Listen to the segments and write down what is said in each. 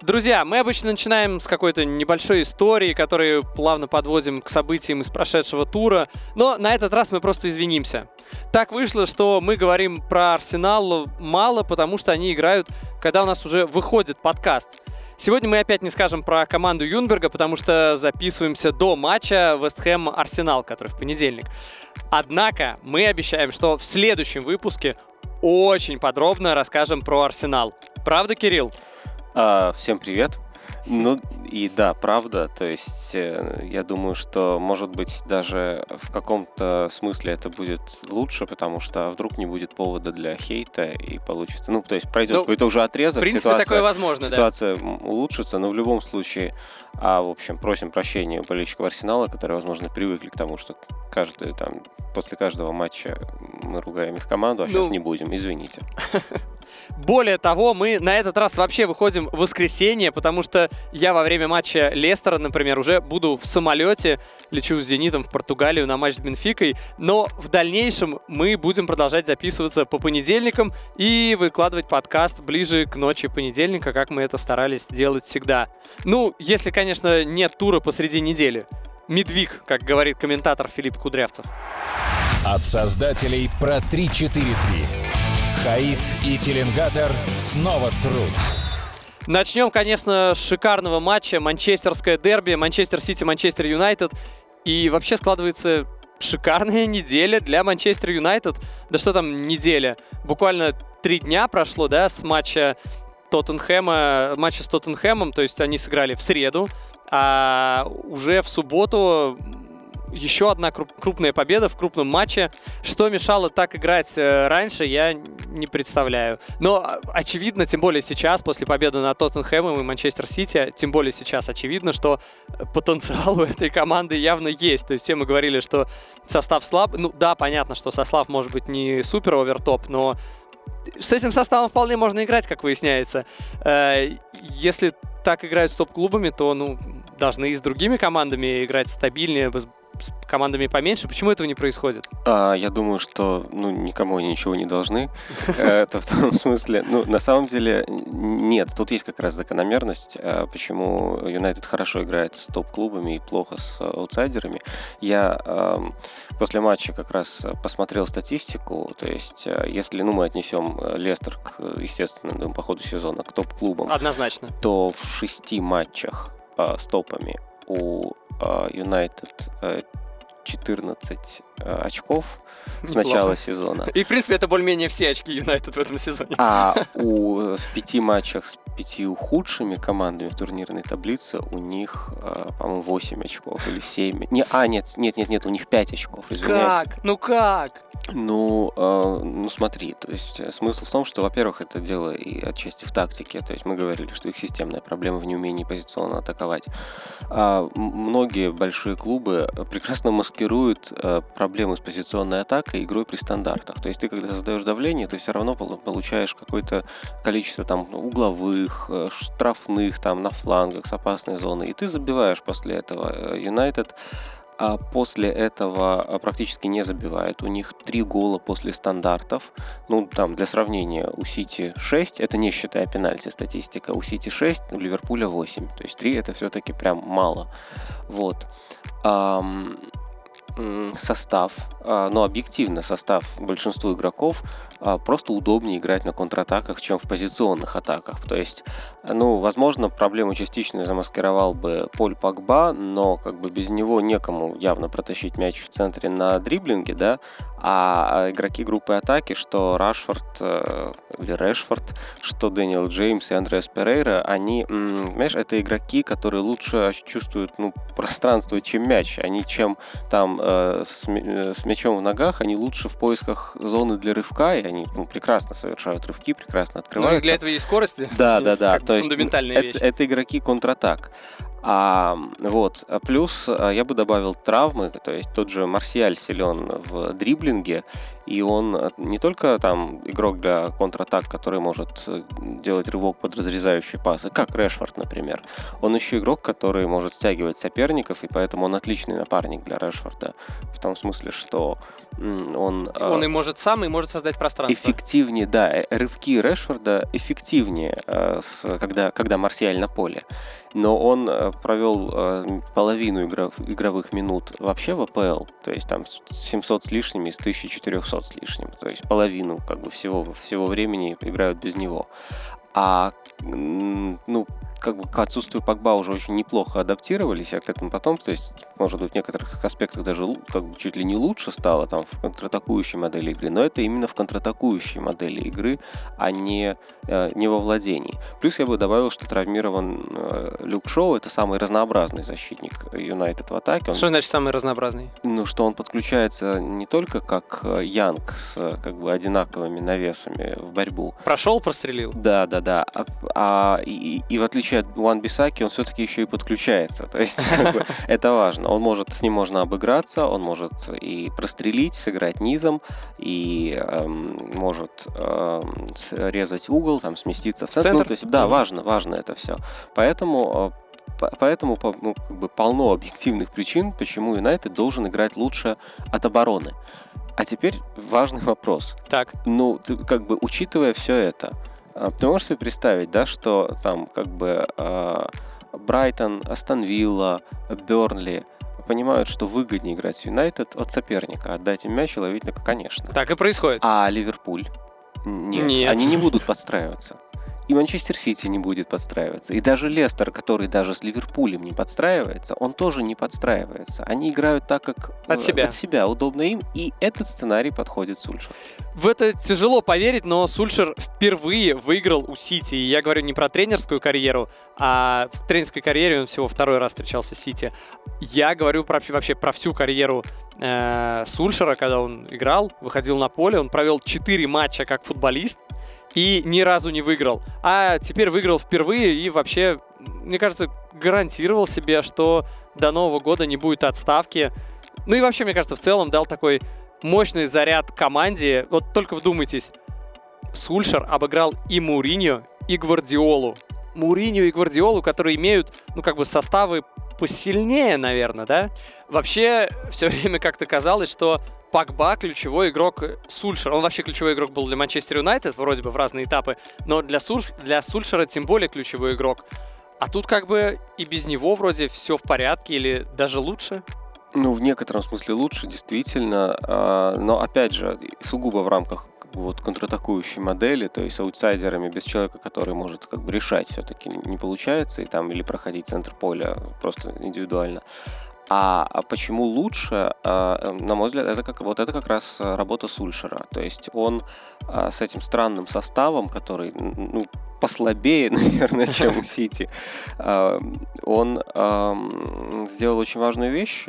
Друзья, мы обычно начинаем с какой-то небольшой истории, которую плавно подводим к событиям из прошедшего тура, но на этот раз мы просто извинимся. Так вышло, что мы говорим про Арсенал мало, потому что они играют, когда у нас уже выходит подкаст. Сегодня мы опять не скажем про команду Юнберга, потому что записываемся до матча Вест Хэм Арсенал, который в понедельник. Однако мы обещаем, что в следующем выпуске очень подробно расскажем про Арсенал. Правда, Кирилл? А, всем привет. Ну и да, правда, то есть э, я думаю, что может быть даже в каком-то смысле это будет лучше, потому что вдруг не будет повода для хейта и получится, ну то есть пройдет ну, какой-то уже отрезок, в принципе, ситуация, такое возможно, ситуация да. улучшится, но в любом случае, а в общем просим прощения у болельщиков Арсенала, которые, возможно, привыкли к тому, что каждый там после каждого матча мы ругаем их команду, а ну, сейчас не будем, извините. Более того, мы на этот раз вообще выходим в воскресенье, потому что я во время матча Лестера, например, уже буду в самолете, лечу с «Зенитом» в Португалию на матч с Бенфикой, но в дальнейшем мы будем продолжать записываться по понедельникам и выкладывать подкаст ближе к ночи понедельника, как мы это старались делать всегда. Ну, если, конечно, нет тура посреди недели. Медвиг, как говорит комментатор Филипп Кудрявцев. От создателей про 343. Хаид и Теленгатор снова труд. Начнем, конечно, с шикарного матча. Манчестерское дерби, Манчестер Сити, Манчестер Юнайтед. И вообще складывается шикарная неделя для Манчестер Юнайтед. Да что там неделя? Буквально три дня прошло, да, с матча Тоттенхэма, матча с Тоттенхэмом, то есть они сыграли в среду, а уже в субботу еще одна крупная победа в крупном матче. Что мешало так играть э, раньше, я не представляю. Но а, очевидно, тем более сейчас, после победы над Тоттенхэмом и Манчестер Сити, тем более сейчас очевидно, что потенциал у этой команды явно есть. То есть все мы говорили, что состав слаб. Ну да, понятно, что состав может быть не супер овертоп, но с этим составом вполне можно играть, как выясняется. Э, если так играют с топ-клубами, то ну, должны и с другими командами играть стабильнее, с командами поменьше. Почему этого не происходит? А, я думаю, что ну, никому они ничего не должны. Это в том смысле, ну, на самом деле, нет. Тут есть как раз закономерность, а, почему Юнайтед хорошо играет с топ-клубами и плохо с аутсайдерами. Я после матча как раз посмотрел статистику, то есть а, если ну, мы отнесем Лестер, к, естественно, по ходу сезона к топ-клубам, Однозначно. то в шести матчах с топами у Юнайтед 14 э, очков с начала сезона. И, в принципе, это более-менее все очки Юнайтед в этом сезоне. А у, в пяти матчах с пяти худшими командами в турнирной таблице у них, э, по-моему, 8 очков или 7. Не, а, нет, нет, нет, нет, у них 5 очков, извиняюсь. Как? Ну как? Ну, э, ну смотри, то есть э, смысл в том, что, во-первых, это дело и отчасти в тактике, то есть мы говорили, что их системная проблема в неумении позиционно атаковать. А многие большие клубы прекрасно маскируют э, проблемы с позиционной атакой игрой при стандартах. То есть ты, когда создаешь давление, ты все равно получаешь какое-то количество там угловых, э, штрафных там на флангах с опасной зоны, и ты забиваешь после этого. Юнайтед а после этого а, практически не забивает. У них три гола после стандартов. Ну, там, для сравнения, у Сити 6, это не считая пенальти статистика, у Сити 6, у Ливерпуля 8. То есть 3 это все-таки прям мало. Вот состав, а, но объективно состав большинству игроков просто удобнее играть на контратаках, чем в позиционных атаках. То есть, ну, возможно, проблему частично замаскировал бы Поль Пакба, но как бы без него некому явно протащить мяч в центре на дриблинге, да, а игроки группы атаки, что Рашфорд э, или Решфорд, что Дэниел Джеймс и Андреас Перейра, они, знаешь, это игроки, которые лучше чувствуют ну, пространство, чем мяч. Они чем там э, с, э, с мячом в ногах, они лучше в поисках зоны для рывка, и они ну, прекрасно совершают рывки, прекрасно открываются. Ну для этого есть скорость. Да, да, да. То есть это, это игроки контратак. А, вот. Плюс а, я бы добавил травмы, то есть тот же Марсиаль силен в дриблинге, И он э, не только там игрок для контратак, который может э, делать рывок под разрезающие пасы, как Решфорд, например. Он еще игрок, который может стягивать соперников, и поэтому он отличный напарник для Решфорда. В том смысле, что он... Он и может сам, и может создать пространство. Эффективнее, да. Рывки Решфорда эффективнее, когда, когда Марсиаль на поле но он э, провел э, половину игровых минут вообще в АПЛ, то есть там 700 с лишним из 1400 с лишним, то есть половину как бы всего, всего времени играют без него. А ну, как бы к отсутствию Погба уже очень неплохо адаптировались, а к этому потом, то есть, может быть, в некоторых аспектах даже как бы чуть ли не лучше стало там в контратакующей модели игры, но это именно в контратакующей модели игры, а не, э, не во владении. Плюс я бы добавил, что травмирован э, Люк Шоу, это самый разнообразный защитник Юнайтед в атаке. Он, что значит самый разнообразный? Ну, что он подключается не только как э, Янг с как бы одинаковыми навесами в борьбу. Прошел, прострелил? Да, да, да. А, а и, и в отличие отличие от Уан Бисаки, он все-таки еще и подключается. То есть это важно. Он может, с ним можно обыграться, он может и прострелить, сыграть низом, и эм, может эм, резать угол, там сместиться в центр. Ну, то есть, да, важно, важно это все. Поэтому э, Поэтому ну, как бы полно объективных причин, почему Юнайтед должен играть лучше от обороны. А теперь важный вопрос. Так. Ну, ты, как бы учитывая все это, ты можешь себе представить, да, что там как бы э, Брайтон, Астон Вилла, Бернли понимают, что выгоднее играть с Юнайтед от соперника. Отдать им мяч и ловить на конечно. Так и происходит. А Ливерпуль? Нет, Нет. они не будут подстраиваться и Манчестер Сити не будет подстраиваться. И даже Лестер, который даже с Ливерпулем не подстраивается, он тоже не подстраивается. Они играют так, как от себя, от себя удобно им, и этот сценарий подходит Сульшер. В это тяжело поверить, но Сульшер впервые выиграл у Сити. И я говорю не про тренерскую карьеру, а в тренерской карьере он всего второй раз встречался с Сити. Я говорю про, вообще про всю карьеру э, Сульшера, когда он играл, выходил на поле, он провел 4 матча как футболист, и ни разу не выиграл. А теперь выиграл впервые и вообще, мне кажется, гарантировал себе, что до Нового года не будет отставки. Ну и вообще, мне кажется, в целом дал такой мощный заряд команде. Вот только вдумайтесь, Сульшер обыграл и Муриньо, и Гвардиолу. Муриньо и Гвардиолу, которые имеют, ну, как бы составы посильнее, наверное, да? Вообще, все время как-то казалось, что Пакба ключевой игрок Сульшера. Он вообще ключевой игрок был для Манчестер Юнайтед, вроде бы в разные этапы, но для, Сульш... для Сульшера тем более ключевой игрок. А тут как бы и без него вроде все в порядке или даже лучше. Ну, в некотором смысле лучше, действительно. А, но, опять же, сугубо в рамках вот контратакующей модели, то есть аутсайдерами без человека, который может как бы решать все-таки не получается, и там или проходить центр поля просто индивидуально. А, а почему лучше, а, эм, на мой взгляд, это как вот это как раз э, работа Сульшера. То есть он а, с этим странным составом, который ну, послабее, наверное, чем у Сити, он сделал очень важную вещь,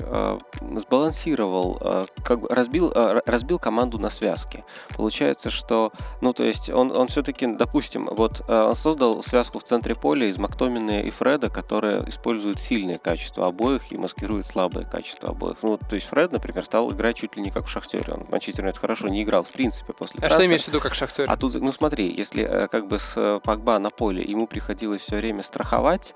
сбалансировал, как бы разбил, разбил команду на связки. Получается, что, ну, то есть он, он все-таки, допустим, вот он создал связку в центре поля из Мактомина и Фреда, которые используют сильные качества обоих и маскируют слабые качества обоих. Ну, то есть Фред, например, стал играть чуть ли не как в Шахтере. Он в это хорошо не играл, в принципе, после А трансфера. что имеешь в виду как в Шахтере? А тут, ну смотри, если э, как бы с Пакба на поле ему приходилось все время страховать,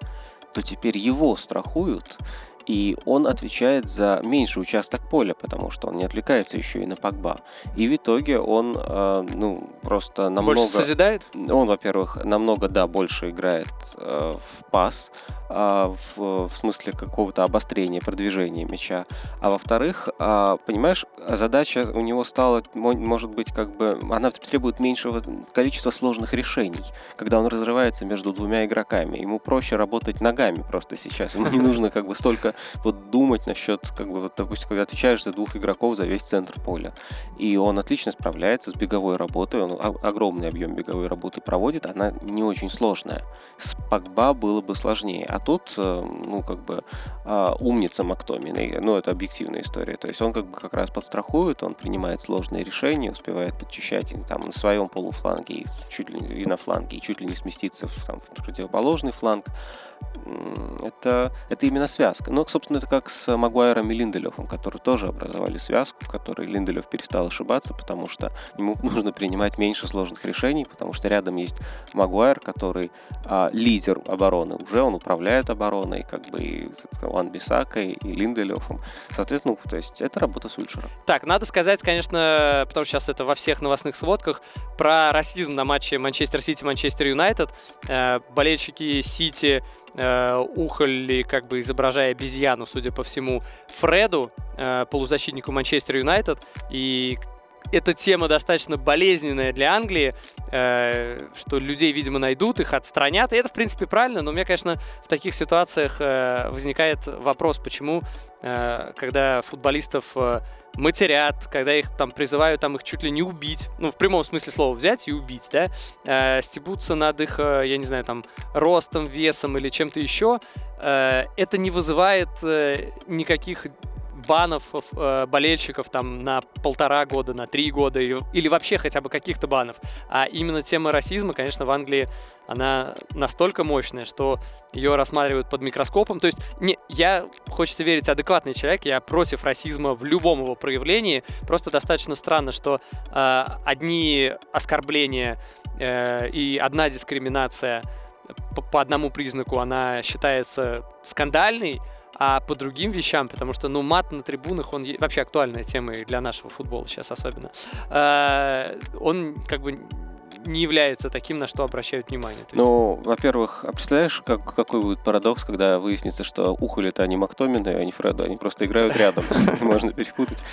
то теперь его страхуют, и он отвечает за меньший участок поля, потому что он не отвлекается еще и на Пакба. И в итоге он, э, ну, просто намного... Больше созидает? Он, во-первых, намного, да, больше играет э, в пас, э, в, в смысле какого-то обострения, продвижения мяча. А во-вторых, э, понимаешь, задача у него стала, может быть, как бы, она требует меньшего количества сложных решений, когда он разрывается между двумя игроками. Ему проще работать ногами просто сейчас. Ему не нужно как бы столько вот думать насчет, как бы, вот, допустим, когда отвечаешь за двух игроков за весь центр поля. И он отлично справляется с беговой работой, он огромный объем беговой работы проводит, она не очень сложная. С Пакба было бы сложнее. А тут, э, ну, как бы, а, умница Мактомин, ну, это объективная история. То есть он как бы как раз подстрахует, он принимает сложные решения, успевает подчищать там на своем полуфланге и чуть ли и на фланге, и чуть ли не сместиться в, там, в противоположный фланг это, это именно связка. Ну, собственно, это как с Магуайром и Линделёфом, которые тоже образовали связку, в которой Линделёв перестал ошибаться, потому что ему нужно принимать меньше сложных решений, потому что рядом есть Магуайр, который а, лидер обороны, уже он управляет обороной, как бы и Ван Бисакой, и Линделёфом. Соответственно, то есть это работа Сульшера. Так, надо сказать, конечно, потому что сейчас это во всех новостных сводках, про расизм на матче Манчестер Сити-Манчестер Юнайтед. Э, болельщики Сити э, ухали, как бы изображая обезьяну, судя по всему, Фреду, э, полузащитнику Манчестер Юнайтед. И эта тема достаточно болезненная для Англии, э, что людей, видимо, найдут, их отстранят. И это, в принципе, правильно, но у меня, конечно, в таких ситуациях э, возникает вопрос, почему, э, когда футболистов э, матерят, когда их там призывают там их чуть ли не убить, ну, в прямом смысле слова взять и убить, да, э, стебутся над их, э, я не знаю, там, ростом, весом или чем-то еще, э, это не вызывает э, никаких банов э, болельщиков там на полтора года, на три года или, или вообще хотя бы каких-то банов. А именно тема расизма, конечно, в Англии она настолько мощная, что ее рассматривают под микроскопом. То есть не, я, хочется верить, адекватный человек, я против расизма в любом его проявлении. Просто достаточно странно, что э, одни оскорбления э, и одна дискриминация по, по одному признаку, она считается скандальной, а по другим вещам, потому что, ну, мат на трибунах, он вообще актуальная тема и для нашего футбола сейчас особенно. Э, он как бы не является таким, на что обращают внимание. Ну, во-первых, а представляешь, как, какой будет парадокс, когда выяснится, что ухали-то они Мактомины, а не Фреду, они просто играют рядом, можно перепутать.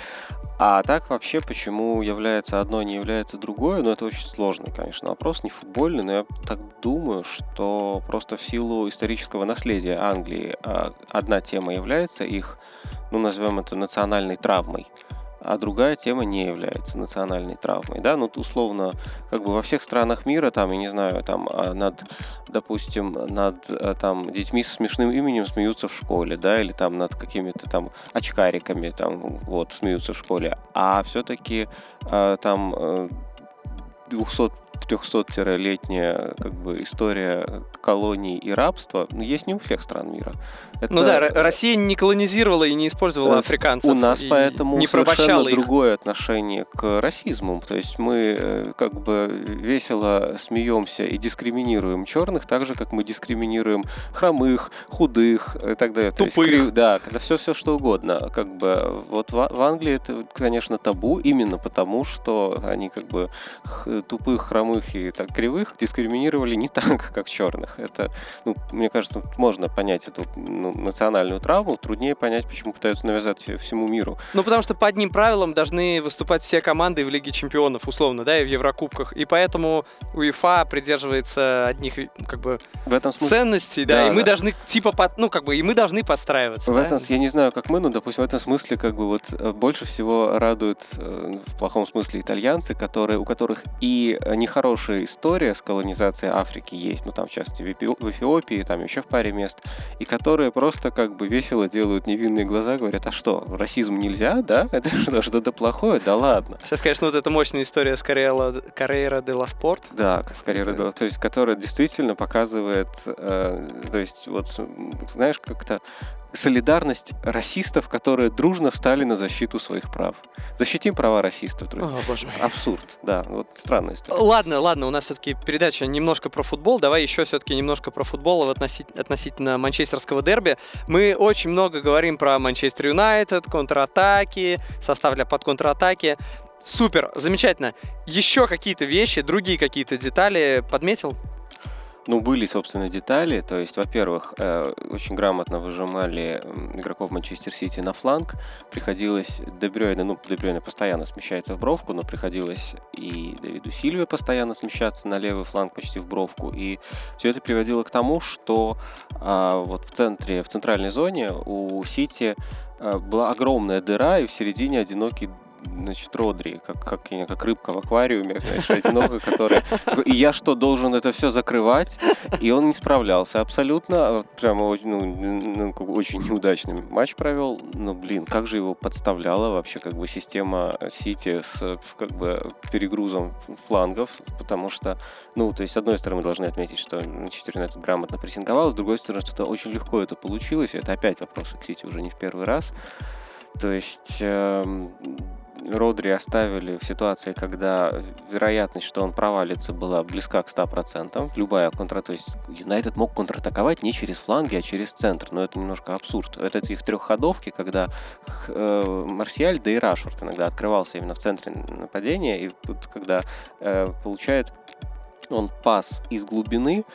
А так вообще, почему является одно, а не является другое, ну это очень сложный, конечно, вопрос, не футбольный, но я так думаю, что просто в силу исторического наследия Англии а, одна тема является их, ну назовем это национальной травмой а другая тема не является национальной травмой, да, ну, условно, как бы во всех странах мира, там, я не знаю, там, а, над, допустим, над, а, там, детьми со смешным именем смеются в школе, да, или там над какими-то там очкариками, там, вот, смеются в школе, а все-таки а, там 200 300-летняя как бы история колоний и рабства ну, есть не у всех стран мира. Это... Ну да, Россия не колонизировала и не использовала африканцев. У нас поэтому не совершенно их. другое отношение к расизму. То есть мы э, как бы весело смеемся и дискриминируем черных, так же, как мы дискриминируем хромых, худых и так далее. Тупых. То есть, да, когда все, все что угодно. Как бы вот в, в Англии это, конечно, табу именно потому, что они как бы тупых, хромых и так кривых дискриминировали не так, как черных. Это, ну, мне кажется, можно понять эту ну, национальную травму, труднее понять, почему пытаются навязать всему миру. Ну, потому что по одним правилам должны выступать все команды в Лиге Чемпионов, условно, да, и в Еврокубках. И поэтому УЕФА придерживается одних, как бы, в этом смысле... ценностей, да, да и да. мы должны, типа, под, ну, как бы, и мы должны подстраиваться. В да? этом, я не знаю, как мы, но, допустим, в этом смысле, как бы, вот, э, больше всего радуют, э, в плохом смысле, итальянцы, которые, у которых и нехорошая история с колонизацией Африки есть, ну, там, в частности, в Эфиопии, там, еще в паре мест, и которые просто как бы весело делают невинные глаза, говорят, а что, расизм нельзя, да? Это что, что-то плохое? Да ладно. Сейчас, конечно, вот эта мощная история с Карьера де ла Спорт. Да, с Карьера де то есть, которая действительно показывает, э, то есть, вот, знаешь, как-то солидарность расистов, которые дружно встали на защиту своих прав. Защитим права расистов, друзья. О, боже мой. Абсурд, да, вот странная история. Ладно, ладно, у нас все-таки передача немножко про футбол. Давай еще все-таки немножко про футбол относительно, относительно манчестерского дерби. Мы очень много говорим про Манчестер Юнайтед, контратаки, состав для под контратаки. Супер, замечательно. Еще какие-то вещи, другие какие-то детали подметил? Ну, были, собственно, детали. То есть, во-первых, э, очень грамотно выжимали игроков Манчестер Сити на фланг. Приходилось Дебрёйне, ну, Дебрёйне постоянно смещается в бровку, но приходилось и Давиду Сильве постоянно смещаться на левый фланг почти в бровку. И все это приводило к тому, что а, вот в центре, в центральной зоне у Сити а, была огромная дыра, и в середине одинокий значит, Родри, как, как, как рыбка в аквариуме, знаешь, одинокая, которая... И я что, должен это все закрывать? И он не справлялся абсолютно. Прямо ну, ну, очень неудачный матч провел. Но, блин, как же его подставляла вообще как бы система Сити с как бы перегрузом флангов, потому что, ну, то есть, с одной стороны, мы должны отметить, что Манчестер Юнайтед грамотно прессинговал, с другой стороны, что-то очень легко это получилось, и это опять вопрос к Сити уже не в первый раз. То есть э, Родри оставили в ситуации, когда вероятность, что он провалится, была близка к 100%. Любая контра... То есть Юнайтед мог контратаковать не через фланги, а через центр. Но это немножко абсурд. Это их трехходовки, когда э, Марсиаль, да и Рашфорд иногда открывался именно в центре нападения. И тут, когда э, получает он пас из глубины,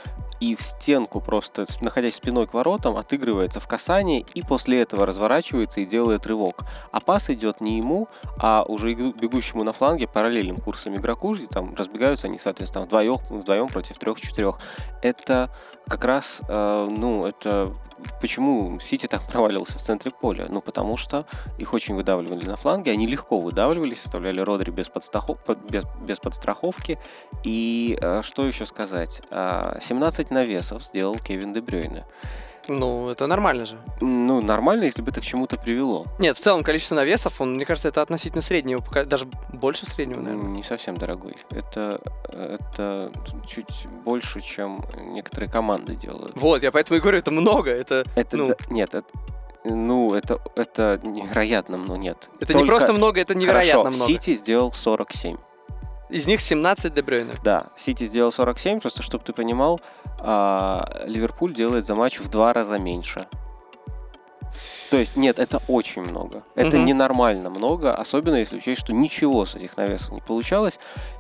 и в стенку просто, находясь спиной к воротам, отыгрывается в касание и после этого разворачивается и делает рывок. А пас идет не ему, а уже бегущему на фланге параллельным курсом игроку, и там разбегаются они, соответственно, вдвоем, вдвоем против трех-четырех. Это как раз, э, ну, это почему Сити так проваливался в центре поля? Ну, потому что их очень выдавливали на фланге, они легко выдавливались, составляли Родри без, подстрахов... без, без подстраховки. И э, что еще сказать? 17 а, навесов сделал Кевин Дебрёйне. Ну, это нормально же. Ну, нормально, если бы это к чему-то привело. Нет, в целом количество навесов, он, мне кажется, это относительно среднего, даже больше среднего, наверное. Не совсем дорогой. Это, это чуть больше, чем некоторые команды делают. Вот, я поэтому и говорю, это много. Это, это ну... да, нет, это, ну, это, это невероятно, но нет. Это Только... не просто много, это невероятно Хорошо, много. Сити сделал 47. Из них 17 Дебрёйна. Да, Сити сделал 47, просто чтобы ты понимал, а, Ливерпуль делает за матч в два раза меньше. То есть, нет, это очень много. Это угу. ненормально много, особенно если учесть, что ничего с этих навесов не получалось.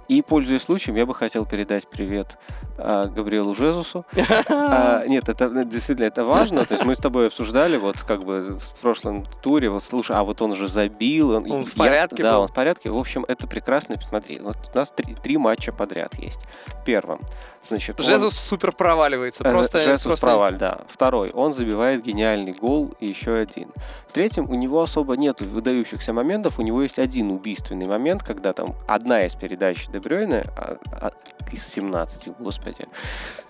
И, пользуясь случаем, я бы хотел передать привет э, Габриэлу Жезусу. а, нет, это действительно это важно. То есть мы с тобой обсуждали вот как бы в прошлом туре, вот слушай, а вот он же забил. Он, он в порядке я, Да, он в порядке. В общем, это прекрасно. Посмотри, вот у нас три, три матча подряд есть. Первым. Значит, Жезус он... супер проваливается. Э, просто, Жезус просто... проваль, да. Второй. Он забивает гениальный гол и еще один. В третьем, у него особо нет выдающихся моментов. У него есть один убийственный момент, когда там одна из передач Дебрёйна а, а, из 17, господи,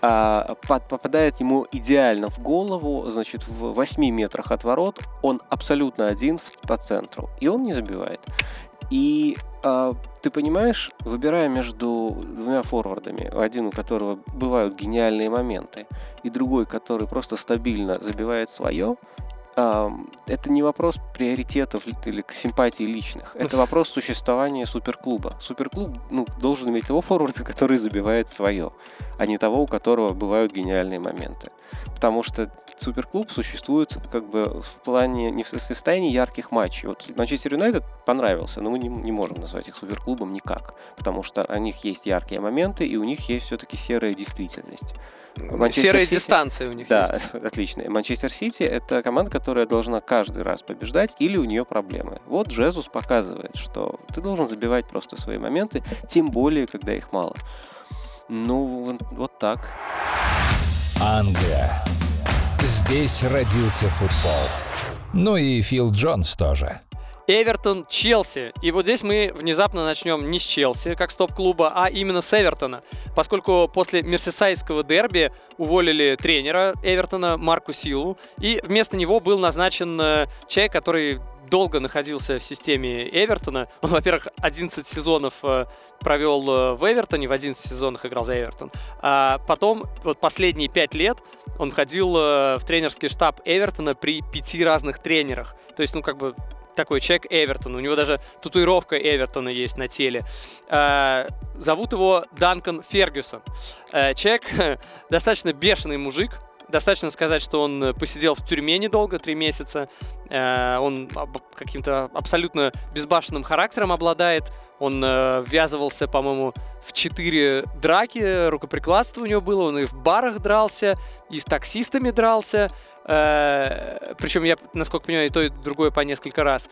а, под, попадает ему идеально в голову, значит, в 8 метрах от ворот, он абсолютно один по центру, и он не забивает. И а, ты понимаешь, выбирая между двумя форвардами, один у которого бывают гениальные моменты, и другой, который просто стабильно забивает свое, это не вопрос приоритетов или симпатий личных. Это вопрос существования суперклуба. Суперклуб ну, должен иметь того форварда, который забивает свое, а не того, у которого бывают гениальные моменты. Потому что суперклуб существует как бы в плане, не в состоянии ярких матчей. Вот Манчестер Юнайтед понравился, но мы не, не можем назвать их суперклубом никак, потому что у них есть яркие моменты, и у них есть все-таки серая действительность. Манчестер Серая Сити... дистанция у них да, есть. Да, отлично. Манчестер Сити — это команда, которая должна каждый раз побеждать, или у нее проблемы. Вот Джезус показывает, что ты должен забивать просто свои моменты, тем более, когда их мало. Ну, вот так. Англия. Здесь родился футбол. Ну и Фил Джонс тоже. Эвертон, Челси. И вот здесь мы внезапно начнем не с Челси, как стоп-клуба, а именно с Эвертона. Поскольку после мерсисайдского дерби уволили тренера Эвертона Марку Силу, и вместо него был назначен э, человек, который долго находился в системе Эвертона. Он, во-первых, 11 сезонов э, провел э, в Эвертоне, в 11 сезонах играл за Эвертон. А потом, вот последние 5 лет, он ходил в тренерский штаб Эвертона при пяти разных тренерах. То есть, ну, как бы такой человек Эвертон. У него даже татуировка Эвертона есть на теле. Э, зовут его Данкан Фергюсон. Э, человек достаточно бешеный мужик. Достаточно сказать, что он посидел в тюрьме недолго, три месяца. Э, он каким-то абсолютно безбашенным характером обладает. Он э, ввязывался, по-моему, в четыре драки, рукоприкладство у него было. Он и в барах дрался, и с таксистами дрался. Э, причем я, насколько понимаю, и то, и другое по несколько раз.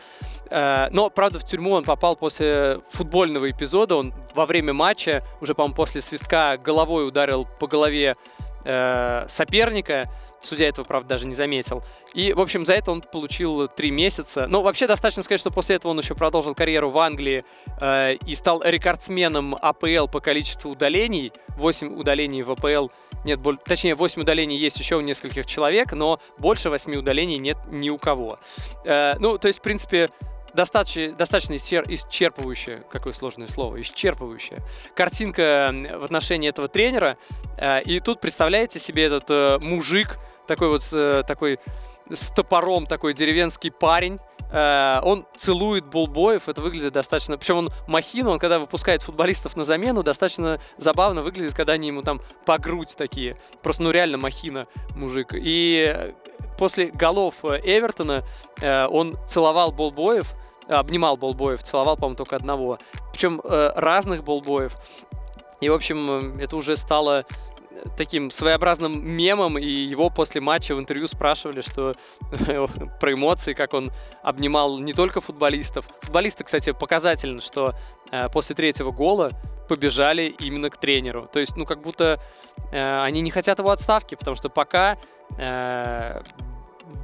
Э, но, правда, в тюрьму он попал после футбольного эпизода. Он во время матча, уже, по-моему, после свистка головой ударил по голове э, соперника. Судья этого, правда, даже не заметил. И, в общем, за это он получил три месяца. Ну, вообще, достаточно сказать, что после этого он еще продолжил карьеру в Англии э, и стал рекордсменом АПЛ по количеству удалений. 8 удалений в АПЛ нет, боль... точнее, 8 удалений есть еще у нескольких человек, но больше 8 удалений нет ни у кого. Э, ну, то есть, в принципе, достаточно, достаточно исчерпывающая, какое сложное слово, исчерпывающая картинка в отношении этого тренера. Э, и тут представляете себе этот э, мужик, такой вот э, такой с топором, такой деревенский парень, он целует болбоев, это выглядит достаточно... Причем он махина, он когда выпускает футболистов на замену, достаточно забавно выглядит, когда они ему там по грудь такие. Просто, ну, реально махина мужик. И после голов Эвертона он целовал болбоев, обнимал болбоев, целовал, по-моему, только одного. Причем э, разных болбоев. И, в общем, это уже стало таким своеобразным мемом, и его после матча в интервью спрашивали, что про эмоции, как он обнимал не только футболистов. Футболисты, кстати, показательно, что э, после третьего гола побежали именно к тренеру. То есть, ну, как будто э, они не хотят его отставки, потому что пока э,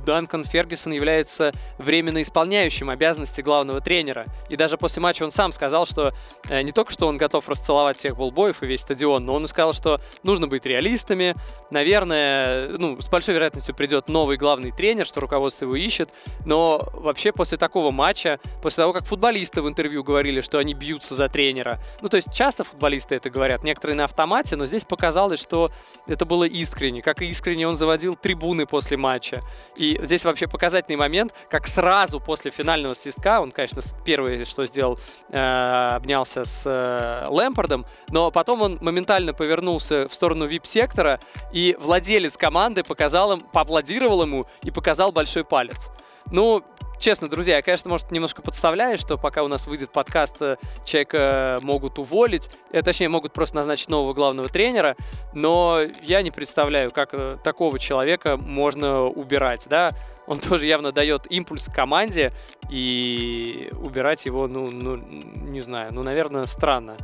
Данкан Фергюсон является временно исполняющим обязанности главного тренера. И даже после матча он сам сказал, что э, не только что он готов расцеловать всех болбоев и весь стадион, но он сказал, что нужно быть реалистами. Наверное, ну, с большой вероятностью придет новый главный тренер, что руководство его ищет. Но вообще после такого матча, после того, как футболисты в интервью говорили, что они бьются за тренера, ну, то есть часто футболисты это говорят, некоторые на автомате, но здесь показалось, что это было искренне. Как и искренне он заводил трибуны после матча. И здесь вообще показательный момент, как сразу после финального свистка, он, конечно, первое, что сделал, э, обнялся с э, Лэмпардом, но потом он моментально повернулся в сторону вип-сектора, и владелец команды показал им, поаплодировал ему и показал большой палец. Ну, честно, друзья, я, конечно, может, немножко подставляю, что пока у нас выйдет подкаст, э, человека могут уволить, э, точнее, могут просто назначить нового главного тренера, но я не представляю, как э, такого человека можно убирать, да, он тоже явно дает импульс команде, и убирать его, ну, ну, не знаю, ну, наверное, странно.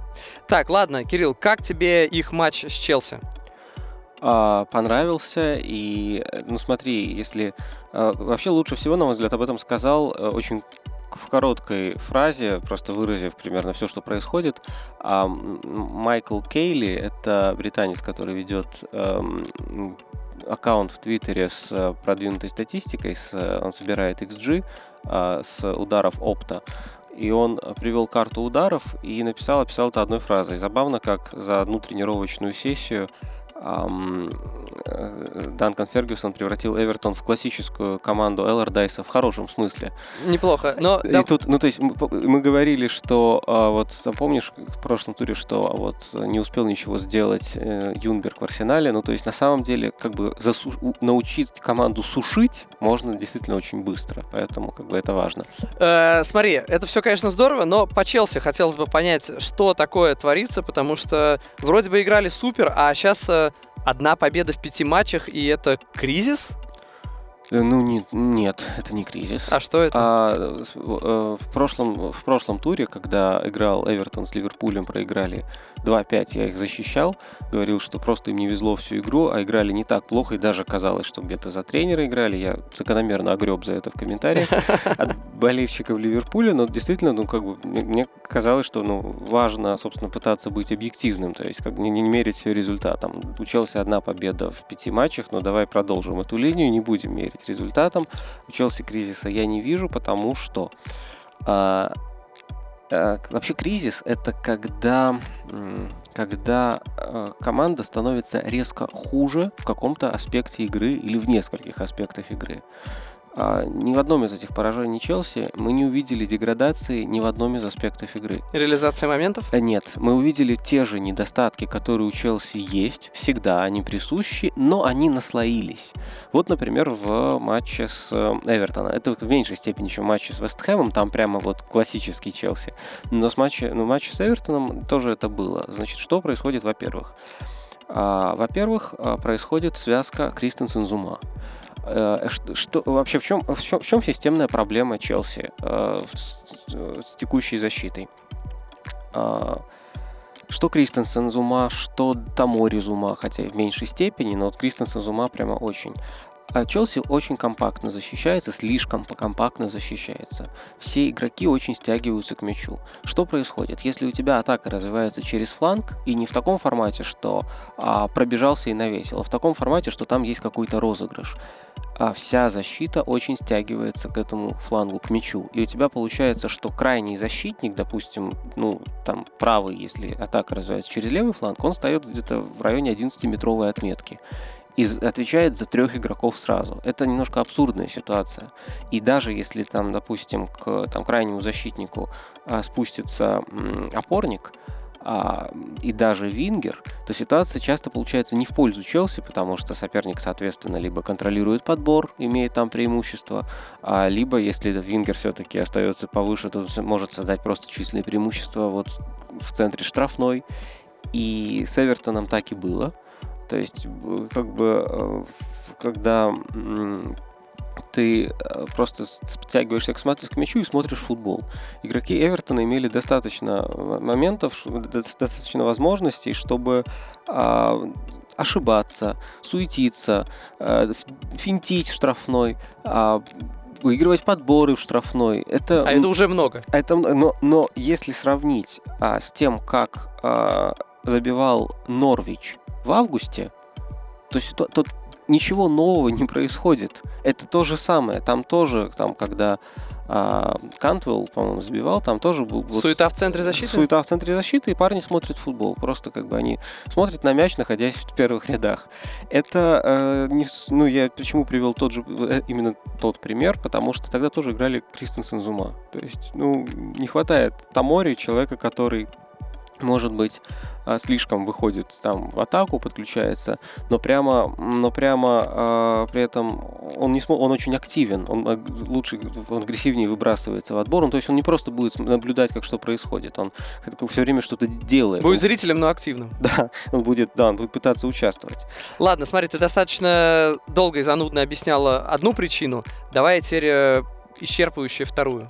Так, ладно, Кирилл, как тебе их матч с Челси? А, понравился, и, ну, смотри, если а, вообще лучше всего, на мой взгляд, об этом сказал э, очень в короткой фразе, просто выразив примерно все, что происходит, а Майкл Кейли, это британец, который ведет эм, аккаунт в Твиттере с э, продвинутой статистикой, с, э, он собирает XG с ударов опта, и он привел карту ударов и написал, описал это одной фразой. Забавно, как за одну тренировочную сессию Э, Данкан Фергюсон превратил Эвертон в классическую команду Эллардайса в хорошем смысле. Неплохо, но... И да... тут, ну, то есть мы, говорили, что а, вот, помнишь в прошлом туре, что вот не успел ничего сделать э, Юнберг в Арсенале, ну, то есть на самом деле как бы засуш... научить команду сушить можно действительно очень быстро, поэтому как бы это важно. Э, смотри, это все, конечно, здорово, но по Челси хотелось бы понять, что такое творится, потому что вроде бы играли супер, а сейчас одна победа в пяти матчах, и это кризис? Э, ну, не, нет, это не кризис. А что это? А, э, в, прошлом, в прошлом туре, когда играл Эвертон с Ливерпулем, проиграли 2-5, я их защищал, говорил, что просто им не везло всю игру, а играли не так плохо, и даже казалось, что где-то за тренера играли. Я закономерно огреб за это в комментариях от болельщиков Ливерпуля, но действительно, ну, как бы, мне казалось, что, ну, важно, собственно, пытаться быть объективным, то есть, как бы, не, не мерить все результатом. Учился одна победа в пяти матчах, но давай продолжим эту линию, не будем мерить верить результатам. У Челси кризиса я не вижу, потому что а, а, вообще кризис это когда, когда а, команда становится резко хуже в каком-то аспекте игры или в нескольких аспектах игры. А, ни в одном из этих поражений Челси мы не увидели деградации ни в одном из аспектов игры. Реализация моментов? Э, нет, мы увидели те же недостатки, которые у Челси есть, всегда они присущи, но они наслоились. Вот, например, в матче с э, Эвертоном. Это в меньшей степени, чем в матче с Вестхэмом, там прямо вот классический Челси. Но с матче, ну, в матче с Эвертоном тоже это было. Значит, что происходит, во-первых? А, во-первых, а, происходит связка Кристенсен-Зума. Э, что, вообще в чем, в, чем, в чем системная проблема Челси э, с, с текущей защитой? Э, что Кристенсен Зума, что Тамори Зума, хотя и в меньшей степени, но вот Кристенсен Зума прямо очень. А Челси очень компактно защищается, слишком компактно защищается. Все игроки очень стягиваются к мячу. Что происходит? Если у тебя атака развивается через фланг, и не в таком формате, что а, пробежался и навесил, а в таком формате, что там есть какой-то розыгрыш, а вся защита очень стягивается к этому флангу, к мячу. И у тебя получается, что крайний защитник, допустим, ну, там, правый, если атака развивается через левый фланг, он встает где-то в районе 11-метровой отметки и отвечает за трех игроков сразу. Это немножко абсурдная ситуация. И даже если там, допустим, к там, крайнему защитнику а, спустится м, опорник, а, и даже Вингер, то ситуация часто получается не в пользу Челси, потому что соперник, соответственно, либо контролирует подбор, имеет там преимущество, а, либо, если Вингер все-таки остается повыше, то может создать просто численное преимущество вот в центре штрафной. И с Эвертоном так и было. То есть, как бы, э, когда ты э, просто подтягиваешься к, к мячу и смотришь футбол. Игроки Эвертона имели достаточно моментов, достаточно возможностей, чтобы а, ошибаться, суетиться, финтить в штрафной, а, выигрывать подборы в штрафной. Это, а это уже много. Это, но, но если сравнить а, с тем, как а, забивал Норвич в августе, то, то, то ничего нового не происходит. Это то же самое. Там тоже, там, когда а, Кантвелл, по-моему, забивал, там тоже был... Вот, суета в центре защиты? Суета в центре защиты, и парни смотрят футбол. Просто как бы они смотрят на мяч, находясь в первых рядах. Это, э, не, ну, я почему привел тот же, э, именно тот пример, потому что тогда тоже играли Кристенсен Зума. То есть, ну, не хватает Тамори, человека, который может быть, а, слишком выходит там в атаку, подключается, но прямо, но прямо э, при этом он не смо... он очень активен, он лучше, он агрессивнее выбрасывается в отбор, ну, то есть он не просто будет наблюдать, как что происходит, он все время что-то делает. Будет он... зрителем, но активным. Да, он будет, да, он будет пытаться участвовать. Ладно, смотри, ты достаточно долго и занудно объясняла одну причину, давай теперь э, исчерпывающую вторую.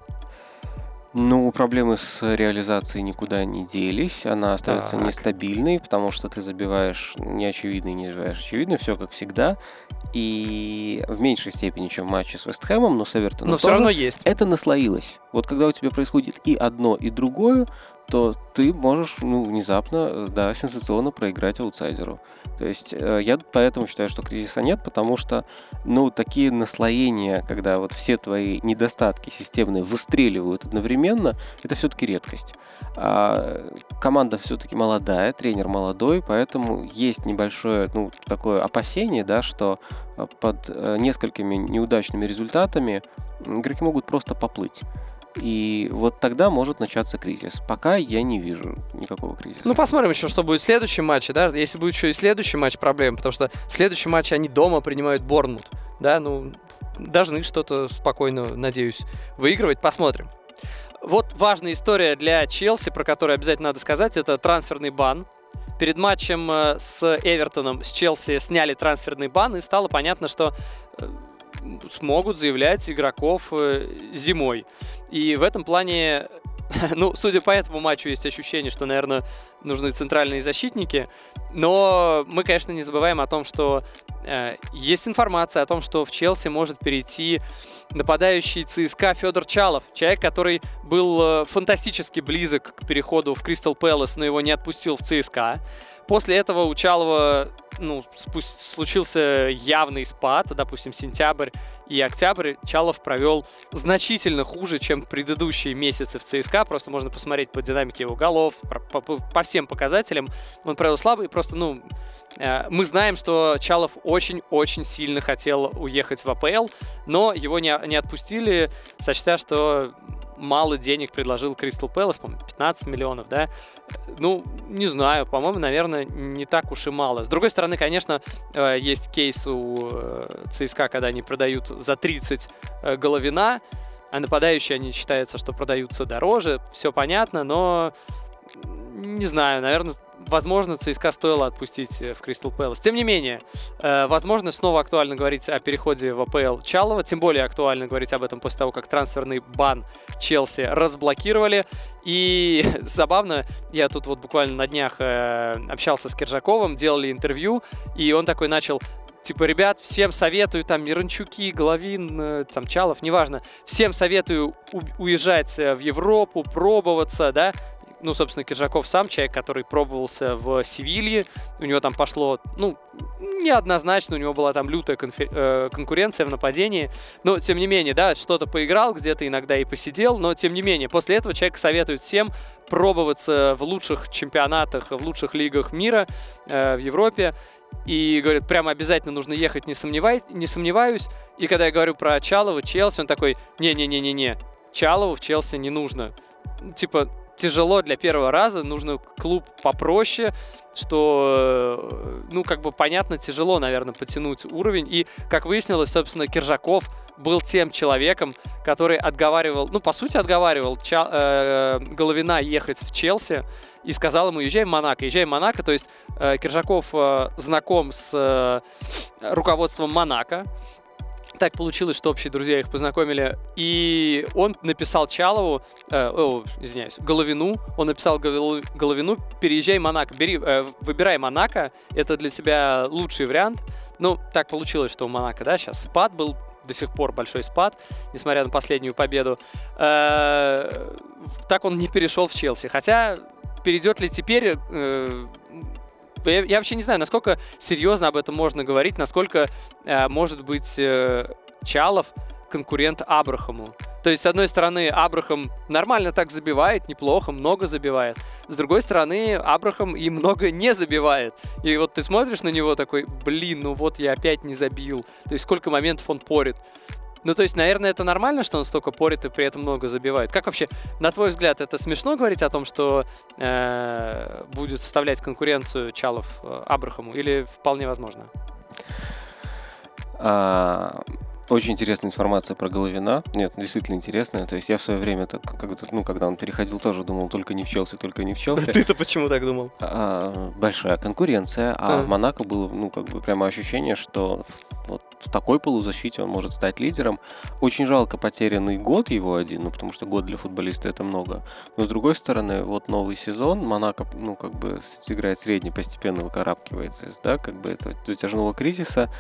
Ну, проблемы с реализацией никуда не делись. Она остается так. нестабильной, потому что ты забиваешь неочевидно и не забиваешь очевидно, все как всегда. И в меньшей степени, чем в матче с Вестхэмом, но с Эвертоном Но все равно есть. Это наслоилось. Вот когда у тебя происходит и одно, и другое, то ты можешь ну, внезапно, да, сенсационно проиграть аутсайдеру. То есть э, я поэтому считаю, что кризиса нет, потому что, ну, такие наслоения, когда вот все твои недостатки системные выстреливают одновременно, это все-таки редкость. А команда все-таки молодая, тренер молодой, поэтому есть небольшое, ну, такое опасение, да, что э, под э, несколькими неудачными результатами игроки могут просто поплыть. И вот тогда может начаться кризис. Пока я не вижу никакого кризиса. Ну, посмотрим еще, что будет в следующем матче, да? Если будет еще и следующий матч, проблем, потому что в следующем матче они дома принимают Борнмут, да? Ну, должны что-то спокойно, надеюсь, выигрывать. Посмотрим. Вот важная история для Челси, про которую обязательно надо сказать, это трансферный бан. Перед матчем э, с Эвертоном, с Челси сняли трансферный бан, и стало понятно, что э, смогут заявлять игроков э, зимой. И в этом плане, ну, судя по этому матчу, есть ощущение, что, наверное, нужны центральные защитники. Но мы, конечно, не забываем о том, что э, есть информация о том, что в Челси может перейти нападающий ЦСКА Федор Чалов. Человек, который был э, фантастически близок к переходу в Кристал Пэлас, но его не отпустил в ЦСКА. После этого у Чалова ну, случился явный спад, допустим, сентябрь и октябрь Чалов провел значительно хуже, чем предыдущие месяцы в ЦСКА. Просто можно посмотреть по динамике его голов, по, по, по всем показателям. Он провел слабый, просто, ну, э, мы знаем, что Чалов очень-очень сильно хотел уехать в АПЛ, но его не, не отпустили, сочтя, что мало денег предложил Кристал Пэлас, по-моему, 15 миллионов, да? Ну, не знаю, по-моему, наверное, не так уж и мало. С другой стороны, конечно, э, есть кейс у э, ЦСКА, когда они продают за 30 э, Головина, а нападающие, они считаются, что продаются дороже, все понятно, но не знаю, наверное, возможно, ЦСКА стоило отпустить э, в Кристал Пэлас. Тем не менее, э, возможно, снова актуально говорить о переходе в АПЛ Чалова, тем более актуально говорить об этом после того, как трансферный бан Челси разблокировали. И забавно, я тут вот буквально на днях э, общался с Киржаковым, делали интервью, и он такой начал типа, ребят, всем советую, там, Миранчуки, Головин, там, Чалов, неважно, всем советую уезжать в Европу, пробоваться, да, ну, собственно, Киржаков сам человек, который пробовался в Севилье, у него там пошло, ну, неоднозначно, у него была там лютая конфер- э, конкуренция в нападении, но, тем не менее, да, что-то поиграл, где-то иногда и посидел, но, тем не менее, после этого человек советует всем пробоваться в лучших чемпионатах, в лучших лигах мира, э, в Европе, и говорит, прямо обязательно нужно ехать, не, сомневай, не сомневаюсь. И когда я говорю про Чалова, Челси, он такой, не-не-не-не-не, Чалову в Челси не нужно. Типа, тяжело для первого раза, нужно клуб попроще, что, э, ну, как бы понятно, тяжело, наверное, потянуть уровень. И, как выяснилось, собственно, Киржаков был тем человеком, который отговаривал, ну, по сути, отговаривал Ча- э, Головина ехать в Челси и сказал ему, езжай в Монако, езжай в Монако. То есть э, Киржаков э, знаком с э, руководством Монако, так получилось, что общие друзья их познакомили. И он написал Чалову, э, о, извиняюсь, Головину, он написал Головину, переезжай Монако, бери, э, выбирай Монако, это для тебя лучший вариант. Ну, так получилось, что у Монако, да, сейчас спад был, до сих пор большой спад, несмотря на последнюю победу. Э, так он не перешел в Челси. Хотя перейдет ли теперь, э, я, я вообще не знаю, насколько серьезно об этом можно говорить, насколько э, может быть э, Чалов конкурент Абрахаму. То есть, с одной стороны, Абрахам нормально так забивает, неплохо, много забивает. С другой стороны, Абрахам и много не забивает. И вот ты смотришь на него такой, блин, ну вот я опять не забил. То есть, сколько моментов он порит. Ну, то есть, наверное, это нормально, что он столько порит и при этом много забивает. Как вообще, на твой взгляд, это смешно говорить о том, что э, будет составлять конкуренцию Чалов э, Абрахаму, или вполне возможно? А, очень интересная информация про Головина. Нет, действительно интересная. То есть я в свое время, так, когда, ну, когда он переходил, тоже думал, только не в Челси, только не в Челси. Ты-то почему так думал? А, большая конкуренция, а, а в Монако было, ну, как бы прямо ощущение, что вот в такой полузащите он может стать лидером. Очень жалко потерянный год его один, ну, потому что год для футболиста это много. Но с другой стороны, вот новый сезон, Монако, ну, как бы играет средний, постепенно выкарабкивается из, да, как бы этого затяжного кризиса,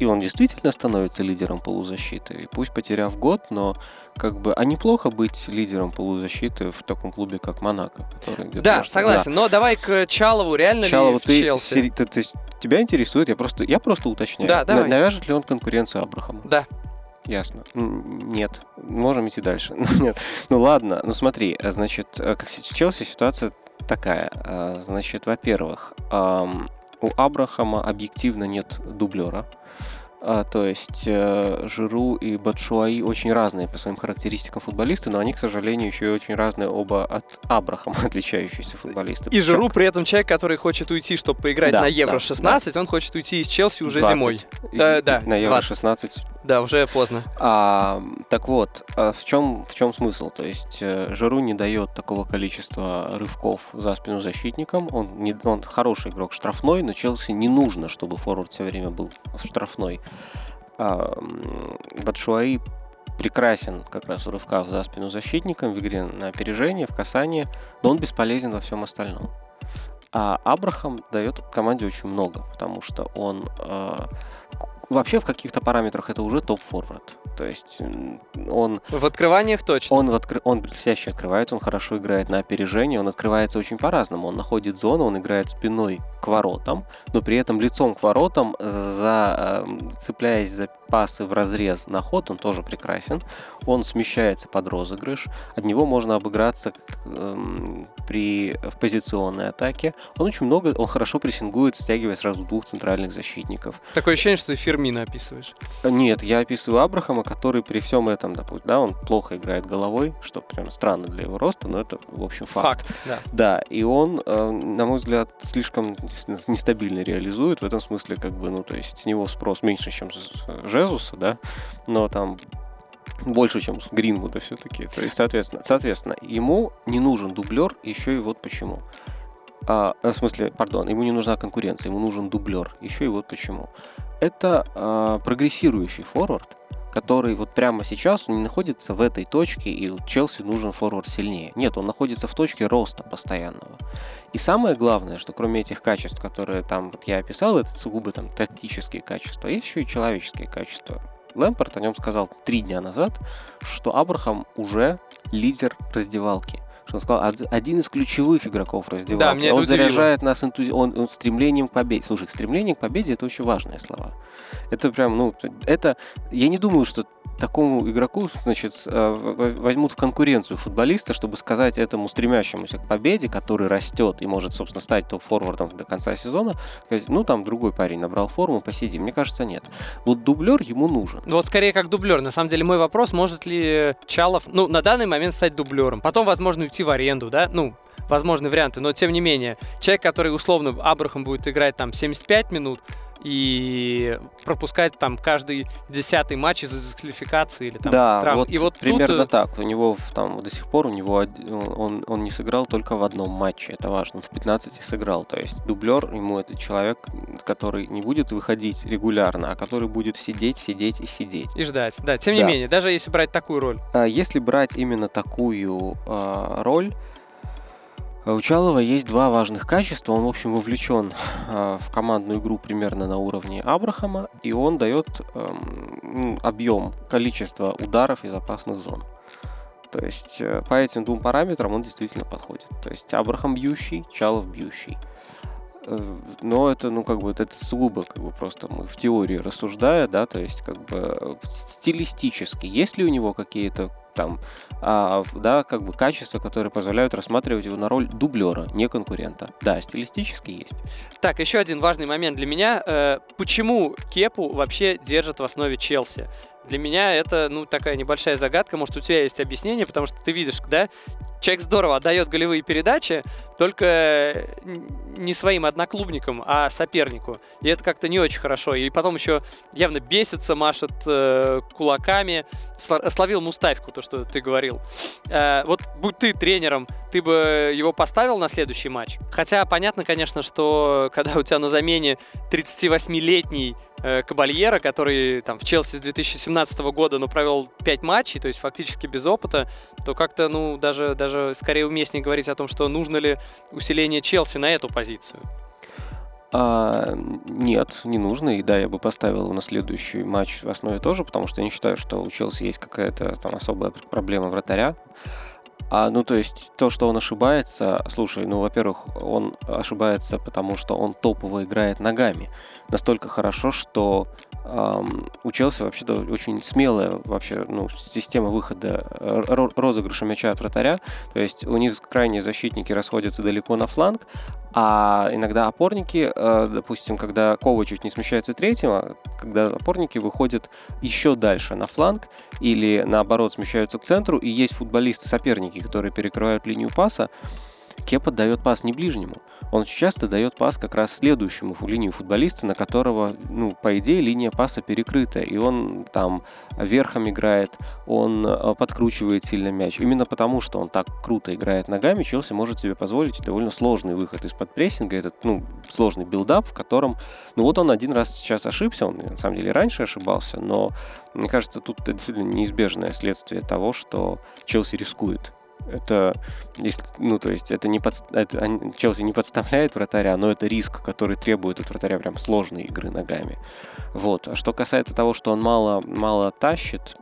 и он действительно становится лидером полузащиты. И пусть потеряв год, но как бы, а неплохо быть лидером полузащиты в таком клубе, как Монако, который Да, может, согласен. Да. Но давай к Чалову, реально Чалову, ли ты, Челси? Сери... Ты, то есть тебя интересует, я просто, я просто уточняю. Да, давай. Навяжет ли он конкуренцию Абрахаму? Да. Ясно. Нет. Можем идти дальше. Нет. Ну ладно, ну смотри, значит, э, как Челси ситуация такая. Э, значит, во-первых, у Абрахама объективно нет дублера. А, то есть э, Жиру и Батшуаи очень разные по своим характеристикам футболисты, но они, к сожалению, еще и очень разные оба от Абрахама отличающиеся футболисты. И Жиру при этом человек, который хочет уйти, чтобы поиграть да, на Евро-16, да, он хочет уйти из Челси уже 20. зимой. И, да, да, на Евро-16. Да, уже поздно. А, так вот, а в чем, в чем смысл? То есть э, Жиру не дает такого количества рывков за спину защитникам. Он, не, он хороший игрок штрафной, но Челси не нужно, чтобы форвард все время был штрафной. А, Батшуаи прекрасен как раз в рывках за спину защитником, в игре на опережение, в касании, но он бесполезен во всем остальном. А Абрахам дает команде очень много, потому что он э, вообще в каких-то параметрах это уже топ-форвард. То есть он... В открываниях точно. Он, в откры... он блестяще открывается, он хорошо играет на опережение, он открывается очень по-разному. Он находит зону, он играет спиной к воротам, но при этом лицом к воротам, за... Эм, цепляясь за пасы в разрез на ход, он тоже прекрасен. Он смещается под розыгрыш, от него можно обыграться эм, при... в позиционной атаке. Он очень много, он хорошо прессингует, стягивая сразу двух центральных защитников. Такое ощущение, что ты Фермина описываешь. Нет, я описываю Абрахама, который при всем этом, допустим, да, он плохо играет головой, что прям странно для его роста, но это, в общем, факт. Факт, да. Да, и он, э, на мой взгляд, слишком нестабильно реализует, в этом смысле, как бы, ну, то есть с него спрос меньше, чем с Жезуса, да, но там больше, чем с Гринвуда все-таки. То есть, соответственно, соответственно, ему не нужен дублер, еще и вот почему. а, в смысле, пардон, ему не нужна конкуренция, ему нужен дублер. Еще и вот почему. Это а, прогрессирующий форвард, который вот прямо сейчас не находится в этой точке, и Челси нужен форвард сильнее. Нет, он находится в точке роста постоянного. И самое главное, что кроме этих качеств, которые там вот я описал, это сугубо там тактические качества, есть еще и человеческие качества. Лэмпорт о нем сказал три дня назад, что Абрахам уже лидер раздевалки что он сказал, один из ключевых игроков раздевалки. Да, меня он заряжает нас энтузи... он, он стремлением к победе. Слушай, стремление к победе это очень важные слова. Это прям, ну, это, я не думаю, что такому игроку, значит, э, возьмут в конкуренцию футболиста, чтобы сказать этому стремящемуся к победе, который растет и может, собственно, стать топ-форвардом до конца сезона, сказать, ну, там другой парень набрал форму, посиди. Мне кажется, нет. Вот дублер ему нужен. Ну, вот скорее как дублер. На самом деле, мой вопрос, может ли Чалов, ну, на данный момент стать дублером. Потом, возможно, уйти в аренду, да? Ну, возможные варианты. Но, тем не менее, человек, который, условно, Абрахам будет играть там 75 минут, и пропускать там каждый десятый матч из-за дисквалификации или там да, травм. Вот и вот примерно тут... Э, так. У него там до сих пор у него он, он не сыграл только в одном матче, это важно. Он в 15 сыграл. То есть дублер ему это человек, который не будет выходить регулярно, а который будет сидеть, сидеть и сидеть. И ждать. Да, тем не да. менее, даже если брать такую роль. А если брать именно такую э, роль, у Чалова есть два важных качества. Он, в общем, вовлечен э, в командную игру примерно на уровне Абрахама, и он дает э, объем, количество ударов из опасных зон. То есть э, по этим двум параметрам он действительно подходит. То есть Абрахам бьющий, Чалов бьющий. Э, но это, ну, как бы, это сугубо, как бы, просто мы в теории рассуждая, да, то есть, как бы, стилистически, есть ли у него какие-то там, а, да, как бы качества, которые позволяют рассматривать его на роль дублера, не конкурента. Да, стилистически есть. Так, еще один важный момент для меня. Э, почему Кепу вообще держат в основе Челси? Для меня это, ну, такая небольшая загадка. Может, у тебя есть объяснение, потому что ты видишь, да, человек здорово отдает голевые передачи, только не своим одноклубникам, а сопернику. И это как-то не очень хорошо. И потом еще явно бесится, машет э, кулаками. Словил Мустафику, то, что ты говорил. Э, вот будь ты тренером, ты бы его поставил на следующий матч. Хотя понятно, конечно, что когда у тебя на замене 38-летний э, Кабальера, который там в Челси с 2017 года, но провел 5 матчей, то есть фактически без опыта, то как-то, ну, даже, даже скорее уместнее говорить о том, что нужно ли усиление Челси на эту позицию. А, нет, не нужно. И да, я бы поставил на следующий матч в основе тоже, потому что я не считаю, что у Челси есть какая-то там особая проблема вратаря. А, ну, то есть, то, что он ошибается, слушай, ну, во-первых, он ошибается, потому что он топово играет ногами. Настолько хорошо, что эм, у Челси вообще-то очень смелая вообще, ну, система выхода э, розыгрыша мяча от вратаря. То есть, у них крайние защитники расходятся далеко на фланг, а иногда опорники, э, допустим, когда Ковачич не смещается третьим, а когда опорники выходят еще дальше на фланг или наоборот смещаются к центру, и есть футболисты-соперники, которые перекрывают линию паса, Кепа дает пас не ближнему. Он часто дает пас как раз следующему в линию футболиста, на которого, ну, по идее, линия паса перекрыта. И он там верхом играет, он э, подкручивает сильно мяч. Именно потому, что он так круто играет ногами, Челси может себе позволить довольно сложный выход из-под прессинга, этот, ну, сложный build-up, в котором, ну, вот он один раз сейчас ошибся, он, на самом деле, раньше ошибался, но, мне кажется, тут это действительно неизбежное следствие того, что Челси рискует это, если, ну, то есть, это не под, это, Челси не подставляет вратаря, но это риск, который требует от вратаря прям сложной игры ногами. Вот. А что касается того, что он мало, мало тащит,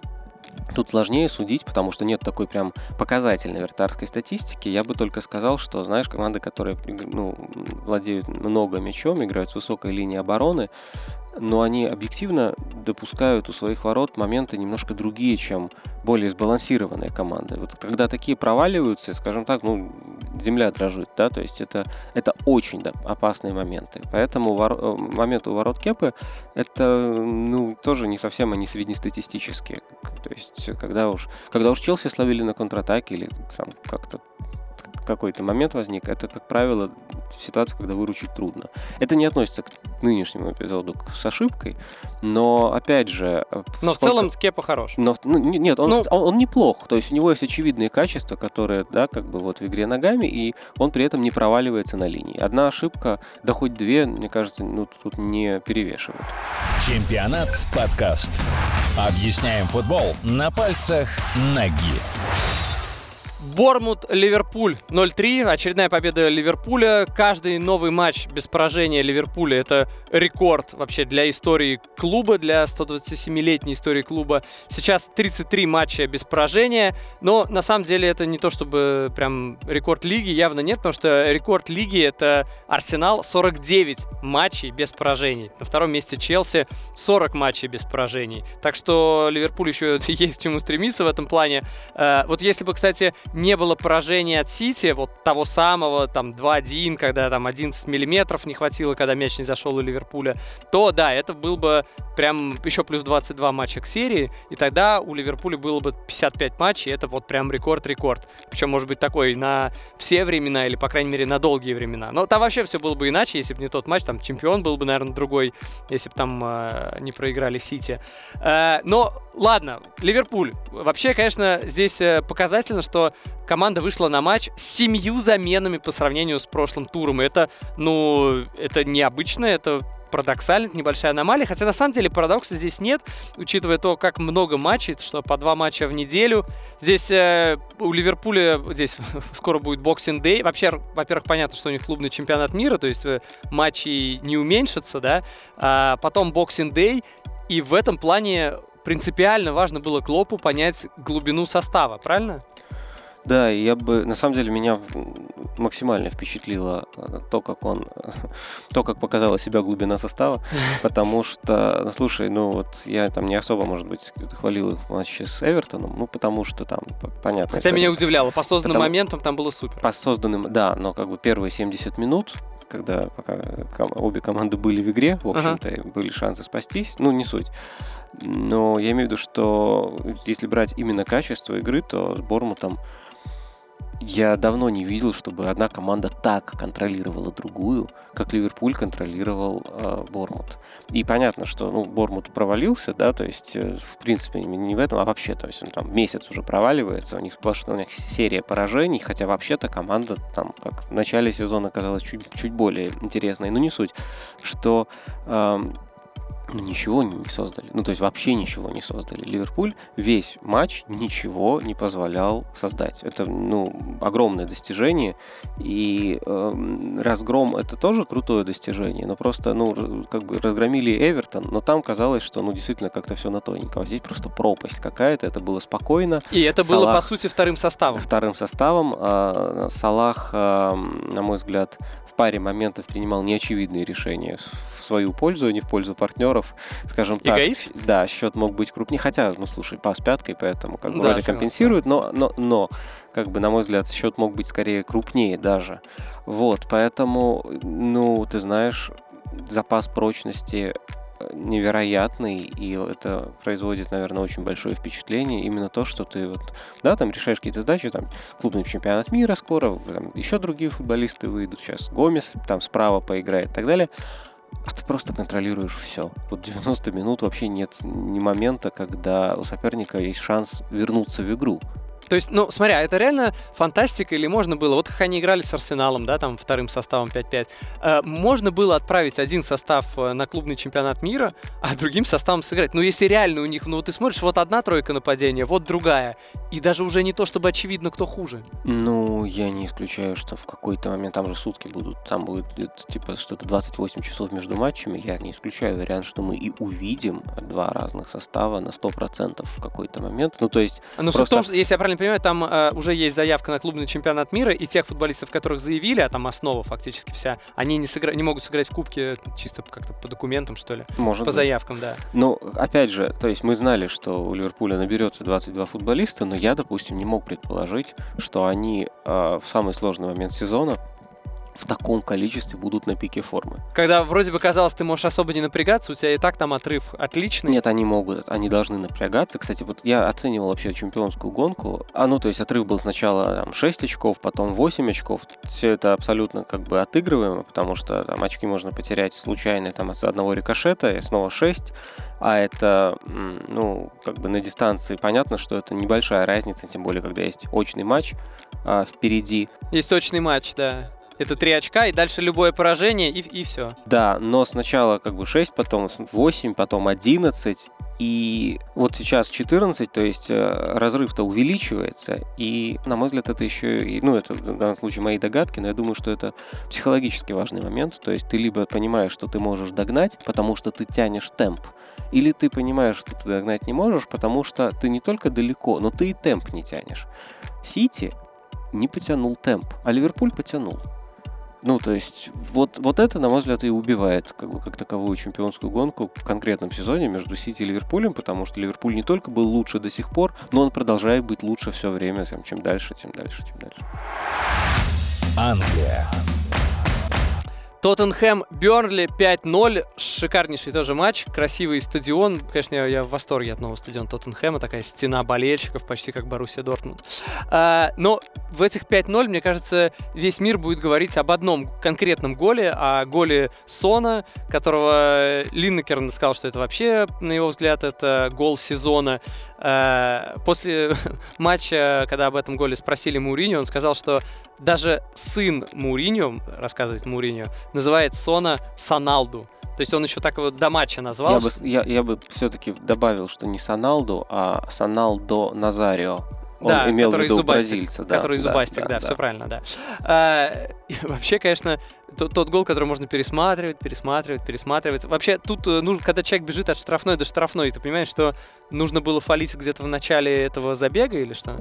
Тут сложнее судить, потому что нет такой прям показательной вратарской статистики. Я бы только сказал, что, знаешь, команды, которые ну, владеют много мячом, играют с высокой линии обороны, но они объективно допускают у своих ворот моменты немножко другие, чем более сбалансированные команды. Вот когда такие проваливаются, скажем так, ну, земля дрожит, да, то есть это, это очень да, опасные моменты. Поэтому вор, э, моменты у ворот Кепы это, ну, тоже не совсем они среднестатистические. То есть когда уж, когда уж Челси словили на контратаке или сам как-то какой-то момент возник, это, как правило, ситуация, когда выручить трудно. Это не относится к к нынешнему эпизоду с ошибкой, но опять же... Э, но в целом Кепа хорош. Но, ну, нет, он, ну... он, он неплох, то есть у него есть очевидные качества, которые, да, как бы вот в игре ногами, и он при этом не проваливается на линии. Одна ошибка, да хоть две, мне кажется, ну, тут не перевешивают. Чемпионат подкаст. Объясняем футбол на пальцах ноги. Бормут, Ливерпуль 0-3. Очередная победа Ливерпуля. Каждый новый матч без поражения Ливерпуля это рекорд вообще для истории клуба, для 127-летней истории клуба. Сейчас 33 матча без поражения. Но на самом деле это не то чтобы прям рекорд лиги, явно нет, потому что рекорд лиги это Арсенал 49 матчей без поражений. На втором месте Челси 40 матчей без поражений. Так что Ливерпуль еще есть к чему стремиться в этом плане. Э, вот если бы, кстати, не было поражения от Сити, вот того самого, там, 2-1, когда там 11 миллиметров не хватило, когда мяч не зашел у Ливерпуля, то да, это был бы прям еще плюс 22 матча к серии, и тогда у Ливерпуля было бы 55 матчей, это вот прям рекорд-рекорд. Причем, может быть, такой на все времена, или, по крайней мере, на долгие времена. Но там вообще все было бы иначе, если бы не тот матч, там чемпион был бы, наверное, другой, если бы там э, не проиграли Сити. Э, но ладно, Ливерпуль. Вообще, конечно, здесь э, показательно, что команда вышла на матч с семью заменами по сравнению с прошлым туром. Это, ну, это необычно, это парадоксально, небольшая аномалия. Хотя на самом деле парадокса здесь нет, учитывая то, как много матчей, что по два матча в неделю. Здесь э, у Ливерпуля здесь скоро будет Boxing Day. Вообще, во-первых, понятно, что у них клубный чемпионат мира, то есть э, матчи не уменьшатся, да. А потом боксинг дей. И в этом плане принципиально важно было Клопу понять глубину состава, правильно? Да, я бы, на самом деле, меня максимально впечатлило э, то, как он, то, как показала себя глубина состава, потому что, ну, слушай, ну вот я там не особо, может быть, хвалил их в матче с Эвертоном, ну потому что там, понятно. Хотя меня удивляло, по созданным потому, моментам там было супер. По созданным, да, но как бы первые 70 минут, когда пока обе команды были в игре, в общем-то, ага. были шансы спастись, ну не суть. Но я имею в виду, что если брать именно качество игры, то с Бормутом я давно не видел, чтобы одна команда так контролировала другую, как Ливерпуль контролировал э, Бормут. И понятно, что ну, Бормут провалился, да, то есть, э, в принципе, не в этом, а вообще, то есть он там месяц уже проваливается, у них сплошная у них серия поражений, хотя вообще-то команда там как в начале сезона казалась чуть, чуть более интересной, но не суть, что э, ничего не создали. Ну, то есть вообще ничего не создали. Ливерпуль весь матч ничего не позволял создать. Это, ну, огромное достижение. И э, разгром это тоже крутое достижение. Но просто, ну, как бы разгромили Эвертон, но там казалось, что, ну, действительно как-то все на тоненького. Здесь просто пропасть какая-то. Это было спокойно. И это Салах, было, по сути, вторым составом. Вторым составом. Э, Салах, э, на мой взгляд, в паре моментов принимал неочевидные решения в свою пользу, а не в пользу партнеров, скажем так. Эгоист? Да, счет мог быть крупнее, хотя, ну слушай, пас пяткой, поэтому как бы да, вроде компенсирует, но, но, но, как бы, на мой взгляд, счет мог быть скорее крупнее даже. Вот, поэтому, ну, ты знаешь, запас прочности невероятный, и это производит, наверное, очень большое впечатление. Именно то, что ты вот, да, там решаешь какие-то задачи, там клубный чемпионат мира скоро, там еще другие футболисты выйдут, сейчас Гомес там справа поиграет и так далее. А ты просто контролируешь все. Вот 90 минут вообще нет ни момента, когда у соперника есть шанс вернуться в игру. То есть, ну, смотри, а это реально фантастика или можно было, вот как они играли с Арсеналом, да, там вторым составом 5-5, э, можно было отправить один состав э, на клубный чемпионат мира, а другим составом сыграть. Ну, если реально у них, ну, ты смотришь, вот одна тройка нападения, вот другая, и даже уже не то, чтобы очевидно, кто хуже. Ну, я не исключаю, что в какой-то момент, там же сутки будут, там будет типа что-то 28 часов между матчами, я не исключаю вариант, что мы и увидим два разных состава на 100% в какой-то момент. Ну, то есть... Ну, просто... в том, что, если я правильно понимаю, там э, уже есть заявка на клубный чемпионат мира, и тех футболистов, которых заявили, а там основа фактически вся, они не, сыгра... не могут сыграть в Кубке чисто как-то по документам, что ли? Может По быть. заявкам, да. Ну, опять же, то есть мы знали, что у Ливерпуля наберется 22 футболиста, но я, допустим, не мог предположить, что они э, в самый сложный момент сезона в таком количестве будут на пике формы. Когда вроде бы казалось, ты можешь особо не напрягаться, у тебя и так там отрыв отличный. Нет, они могут, они должны напрягаться. Кстати, вот я оценивал вообще чемпионскую гонку. А ну, то есть отрыв был сначала там, 6 очков, потом 8 очков. Все это абсолютно как бы отыгрываемо, потому что там очки можно потерять случайно там от одного рикошета, и снова 6 а это, ну, как бы на дистанции понятно, что это небольшая разница, тем более, когда есть очный матч а, впереди. Есть очный матч, да. Это 3 очка, и дальше любое поражение, и, и все. Да, но сначала как бы 6, потом 8, потом 11, и вот сейчас 14, то есть э, разрыв-то увеличивается, и, на мой взгляд, это еще, и, ну, это в данном случае мои догадки, но я думаю, что это психологически важный момент, то есть ты либо понимаешь, что ты можешь догнать, потому что ты тянешь темп, или ты понимаешь, что ты догнать не можешь, потому что ты не только далеко, но ты и темп не тянешь. Сити не потянул темп, а Ливерпуль потянул. Ну, то есть, вот, вот это, на мой взгляд, и убивает как, бы, как таковую чемпионскую гонку в конкретном сезоне между Сити и Ливерпулем, потому что Ливерпуль не только был лучше до сих пор, но он продолжает быть лучше все время, чем дальше, тем дальше, тем дальше. Англия. Тоттенхэм Бернли 5-0. Шикарнейший тоже матч. Красивый стадион. Конечно, я, я в восторге от нового стадиона Тоттенхэма. Такая стена болельщиков, почти как Боруссия Дортмунд. А, но в этих 5-0, мне кажется, весь мир будет говорить об одном конкретном голе, о голе Сона, которого Линнекерн сказал, что это вообще, на его взгляд, это гол сезона. А, после матча, когда об этом голе спросили Муриньо, он сказал, что даже сын Муриньо, рассказывает Муриньо, называет Сона Саналду. То есть он еще так его до матча назвал. Я бы, я, я бы все-таки добавил, что не Саналду, а Саналдо Назарио. Он да, имел который в виду зубастик, бразильца. Да, который да, зубастик, да, да, все да. правильно, да. А, вообще, конечно, тот, тот гол, который можно пересматривать, пересматривать, пересматривать. Вообще, тут, э, нужно, когда человек бежит от штрафной до штрафной, ты понимаешь, что нужно было фалить где-то в начале этого забега или что?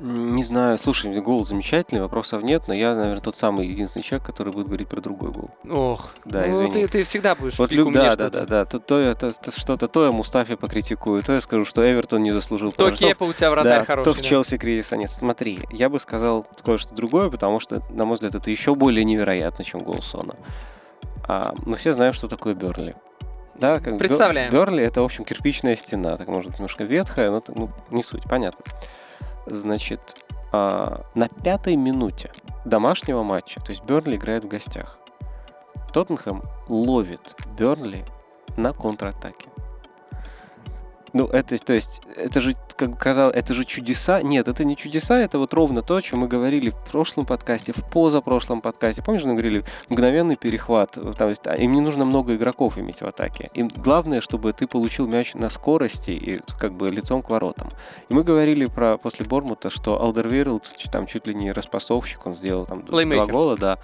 Не знаю, слушай, гол замечательный, вопросов нет, но я, наверное, тот самый единственный человек, который будет говорить про другой гол. Ох, Да, ну, извини. ты, ты всегда будешь Вот в пику Люк, мне да, да, что-то. да, да, то, то, я- то- то что-то, то я Мустафе покритикую, то я скажу, что Эвертон не заслужил. То Кепа у тебя вратарь да, хороший. то в. Челси кризиса нет. Смотри, я бы сказал кое-что другое, потому что, на мой взгляд, это еще более невероятно, чем гол Сона. А, мы все знаем, что такое Берли. Да, как Представляем. Берли это, в общем, кирпичная стена, так может немножко ветхая, но ну, не суть, понятно. Значит, а, на пятой минуте домашнего матча, то есть Бернли играет в гостях, Тоттенхэм ловит Бернли на контратаке. Ну, это, то есть, это же, как казалось, это же чудеса. Нет, это не чудеса, это вот ровно то, о чем мы говорили в прошлом подкасте, в позапрошлом подкасте. Помнишь, мы говорили, мгновенный перехват. э, Там, есть, а, им не нужно много игроков иметь в атаке. Им главное, чтобы ты получил мяч на скорости и как бы лицом к воротам. И мы говорили про после Бормута, что Алдервейрелд там чуть ли не распасовщик, он сделал там д- два гола, да.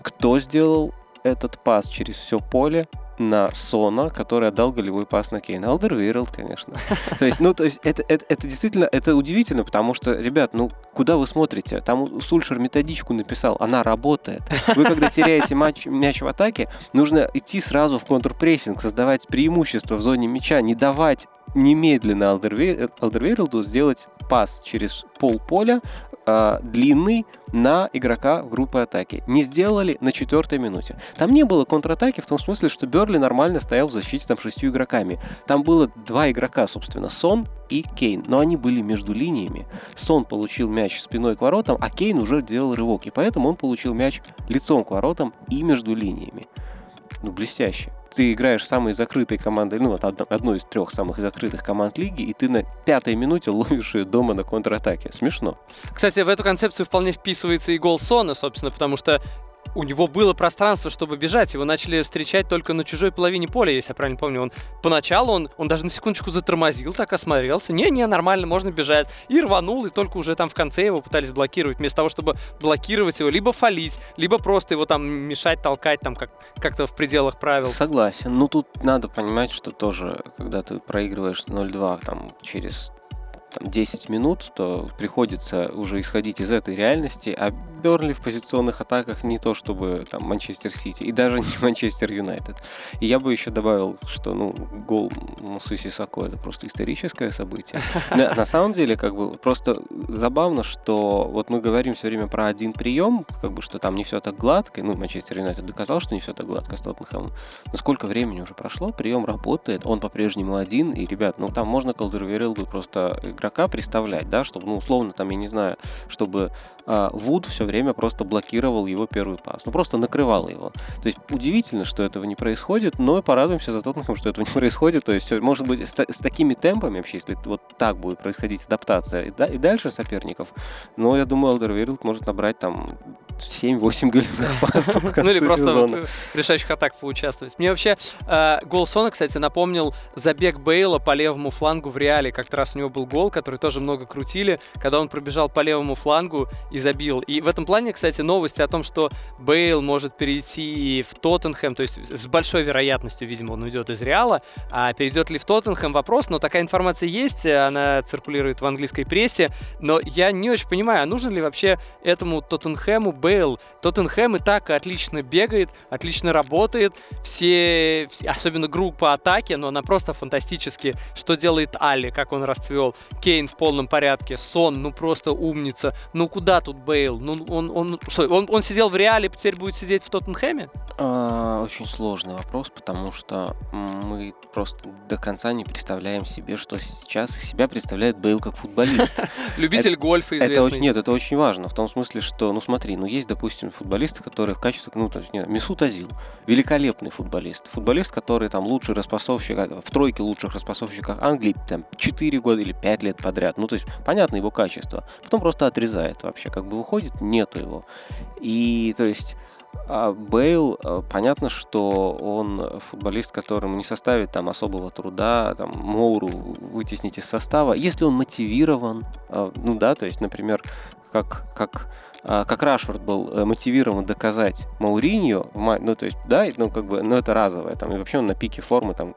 Кто сделал этот пас через все поле? На Сона, который отдал голевой пас на Кейна. Алдервейрелд, конечно. То есть, ну, то есть, это, это, это действительно, это удивительно, потому что, ребят, ну, куда вы смотрите? Там Сульшер методичку написал, она работает. Вы, когда теряете матч, мяч в атаке, нужно идти сразу в контрпрессинг, создавать преимущество в зоне мяча, не давать немедленно Алдервей- Алдервейрелду сделать пас через пол поля э, длинный на игрока группы атаки. Не сделали на четвертой минуте. Там не было контратаки в том смысле, что Берли нормально стоял в защите там шестью игроками. Там было два игрока, собственно, Сон и Кейн, но они были между линиями. Сон получил мяч спиной к воротам, а Кейн уже делал рывок, и поэтому он получил мяч лицом к воротам и между линиями. Ну, блестяще ты играешь самой закрытой командой, ну, вот одно- одной из трех самых закрытых команд лиги, и ты на пятой минуте ловишь ее дома на контратаке. Смешно. Кстати, в эту концепцию вполне вписывается и гол Сона, собственно, потому что у него было пространство, чтобы бежать. Его начали встречать только на чужой половине поля, если я правильно помню. Он поначалу он, он даже на секундочку затормозил, так осмотрелся. Не-не, нормально, можно бежать. И рванул, и только уже там в конце его пытались блокировать. Вместо того, чтобы блокировать его, либо фалить, либо просто его там мешать, толкать там как- как-то в пределах правил. Согласен. Ну, тут надо понимать, что тоже, когда ты проигрываешь 0-2 там через там, 10 минут, то приходится уже исходить из этой реальности, а Бернли в позиционных атаках не то чтобы там Манчестер Сити и даже не Манчестер Юнайтед. И я бы еще добавил, что ну гол Мусы Сисако это просто историческое событие. На, на самом деле, как бы просто забавно, что вот мы говорим все время про один прием, как бы что там не все так гладко, ну Манчестер Юнайтед доказал, что не все так гладко с Тоттенхэмом. Но сколько времени уже прошло, прием работает, он по-прежнему один, и, ребят, ну там можно Колдерверилду просто игрока представлять, да, чтобы, ну, условно, там, я не знаю, чтобы Вуд все время просто блокировал его первый пас. Ну, просто накрывал его. То есть удивительно, что этого не происходит, но порадуемся за Тоттенхэм, что этого не происходит. То есть, может быть, с, с такими темпами вообще, если вот так будет происходить адаптация и, да, и дальше соперников, но я думаю, Алдервейрилд может набрать там 7-8 голевых пасов Ну или просто в решающих атак поучаствовать. Мне вообще э, гол Сона, кстати, напомнил забег Бейла по левому флангу в Реале. Как-то раз у него был гол, который тоже много крутили, когда он пробежал по левому флангу и забил. И в этом плане, кстати, новости о том, что Бейл может перейти в Тоттенхэм, то есть с большой вероятностью, видимо, он уйдет из Реала, а перейдет ли в Тоттенхэм вопрос, но такая информация есть, она циркулирует в английской прессе, но я не очень понимаю, а нужно ли вообще этому Тоттенхэму Бейл? Тоттенхэм и так отлично бегает, отлично работает, все, особенно группа атаки, но она просто фантастически. Что делает Али, как он расцвел, Кейн в полном порядке, Сон, ну просто умница, ну куда тут Бейл? Ну, он, он, что, он, он сидел в Реале, теперь будет сидеть в Тоттенхэме? А, очень сложный вопрос, потому что мы просто до конца не представляем себе, что сейчас себя представляет Бейл как футболист. Любитель гольфа известный. Нет, это очень важно, в том смысле, что, ну смотри, ну есть, допустим, футболисты, которые в качестве, ну, то есть, нет, Месут Азил, великолепный футболист. Футболист, который там лучший распасовщик, в тройке лучших распасовщиков Англии, там, 4 года или 5 лет подряд. Ну, то есть, понятно его качество. Потом просто отрезает вообще, как бы выходит, нету его. И, то есть, а Бейл, э, понятно, что он футболист, которому не составит там особого труда, там, Моуру вытеснить из состава, если он мотивирован, э, ну да, то есть, например, как, как а, как Рашфорд был э, мотивирован доказать Мауриньо, ну, то есть, да, ну, как бы, ну, это разовое, там, и вообще он на пике формы, там,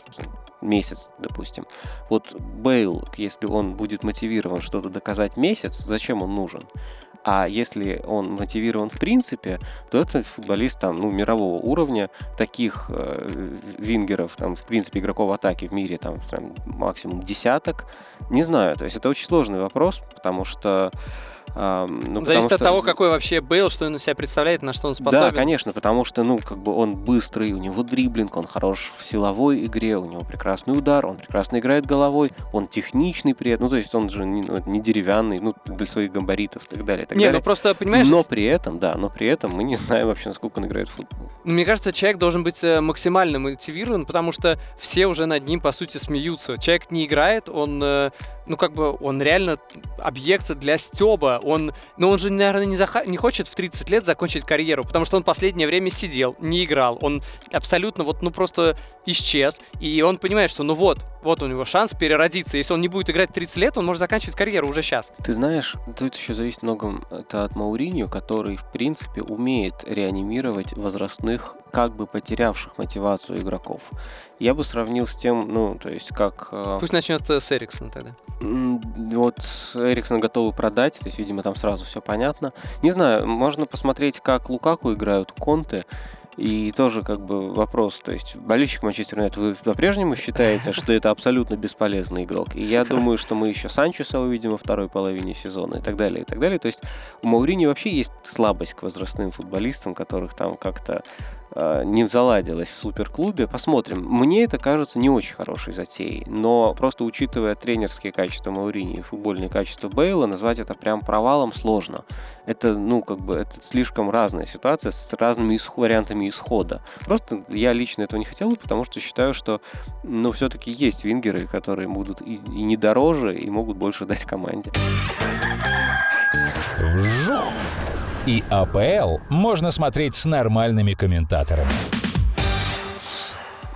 месяц, допустим. Вот Бейл, если он будет мотивирован что-то доказать месяц, зачем он нужен? А если он мотивирован в принципе, то это футболист там, ну, мирового уровня, таких э, вингеров, там, в принципе, игроков атаки в мире, там, там, максимум десяток. Не знаю, то есть это очень сложный вопрос, потому что ну, Зависит от что... того, какой вообще Бейл, что он из себя представляет, на что он способен. Да, конечно, потому что, ну, как бы он быстрый, у него дриблинг, он хорош в силовой игре, у него прекрасный удар, он прекрасно играет головой, он техничный при этом, ну, то есть он же не, ну, не деревянный, ну, для своих габаритов и так далее. Так не, далее. ну просто, понимаешь... Но при этом, да, но при этом мы не знаем вообще, насколько он играет в футбол. Мне кажется, человек должен быть э, максимально мотивирован, потому что все уже над ним, по сути, смеются. Человек не играет, он э, ну, как бы, он реально объект для стеба. Он, ну, он же, наверное, не, заха- не хочет в 30 лет закончить карьеру, потому что он последнее время сидел, не играл. Он абсолютно вот, ну, просто исчез. И он понимает, что, ну вот, вот у него шанс переродиться. Если он не будет играть 30 лет, он может заканчивать карьеру уже сейчас. Ты знаешь, тут еще зависит много это от Мауриньо, который, в принципе, умеет реанимировать возрастных, как бы потерявших мотивацию игроков. Я бы сравнил с тем, ну, то есть как... Э, Пусть начнет с Эриксона тогда. Вот Эриксона готовы продать, то есть, видимо, там сразу все понятно. Не знаю, можно посмотреть, как Лукаку играют Конте. И тоже как бы вопрос, то есть болельщик Манчестер Юнайтед, вы по-прежнему считаете, что это абсолютно бесполезный игрок? И я думаю, что мы еще Санчеса увидим во второй половине сезона и так далее, и так далее. То есть у Маурини вообще есть слабость к возрастным футболистам, которых там как-то Э, не заладилось в суперклубе. Посмотрим. Мне это кажется не очень хорошей затеей, но просто учитывая тренерские качества Маурини и футбольные качества Бейла, назвать это прям провалом сложно. Это, ну, как бы, это слишком разная ситуация с разными исх- вариантами исхода. Просто я лично этого не хотел, потому что считаю, что, ну, все-таки есть вингеры, которые будут и, и не дороже, и могут больше дать команде. Вжух! И АПЛ можно смотреть с нормальными комментаторами.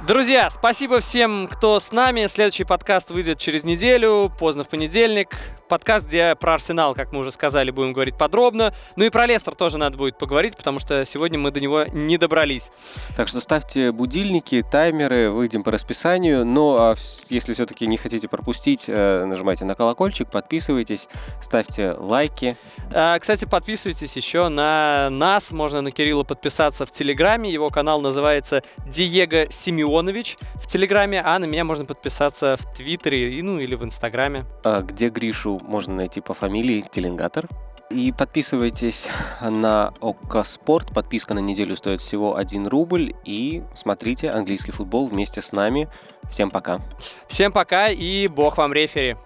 Друзья, спасибо всем, кто с нами. Следующий подкаст выйдет через неделю, поздно в понедельник. Подкаст, где про Арсенал, как мы уже сказали, будем говорить подробно. Ну и про Лестер тоже надо будет поговорить, потому что сегодня мы до него не добрались. Так что ставьте будильники, таймеры, выйдем по расписанию. Ну а если все-таки не хотите пропустить, э, нажимайте на колокольчик, подписывайтесь, ставьте лайки. А, кстати, подписывайтесь еще на нас, можно на Кирилла подписаться в Телеграме, его канал называется Диего Симеонович в Телеграме, а на меня можно подписаться в Твиттере, ну или в Инстаграме. А где Гришу можно найти по фамилии Теленгатор. И подписывайтесь на ОККО Спорт. Подписка на неделю стоит всего 1 рубль. И смотрите английский футбол вместе с нами. Всем пока. Всем пока и бог вам рефери.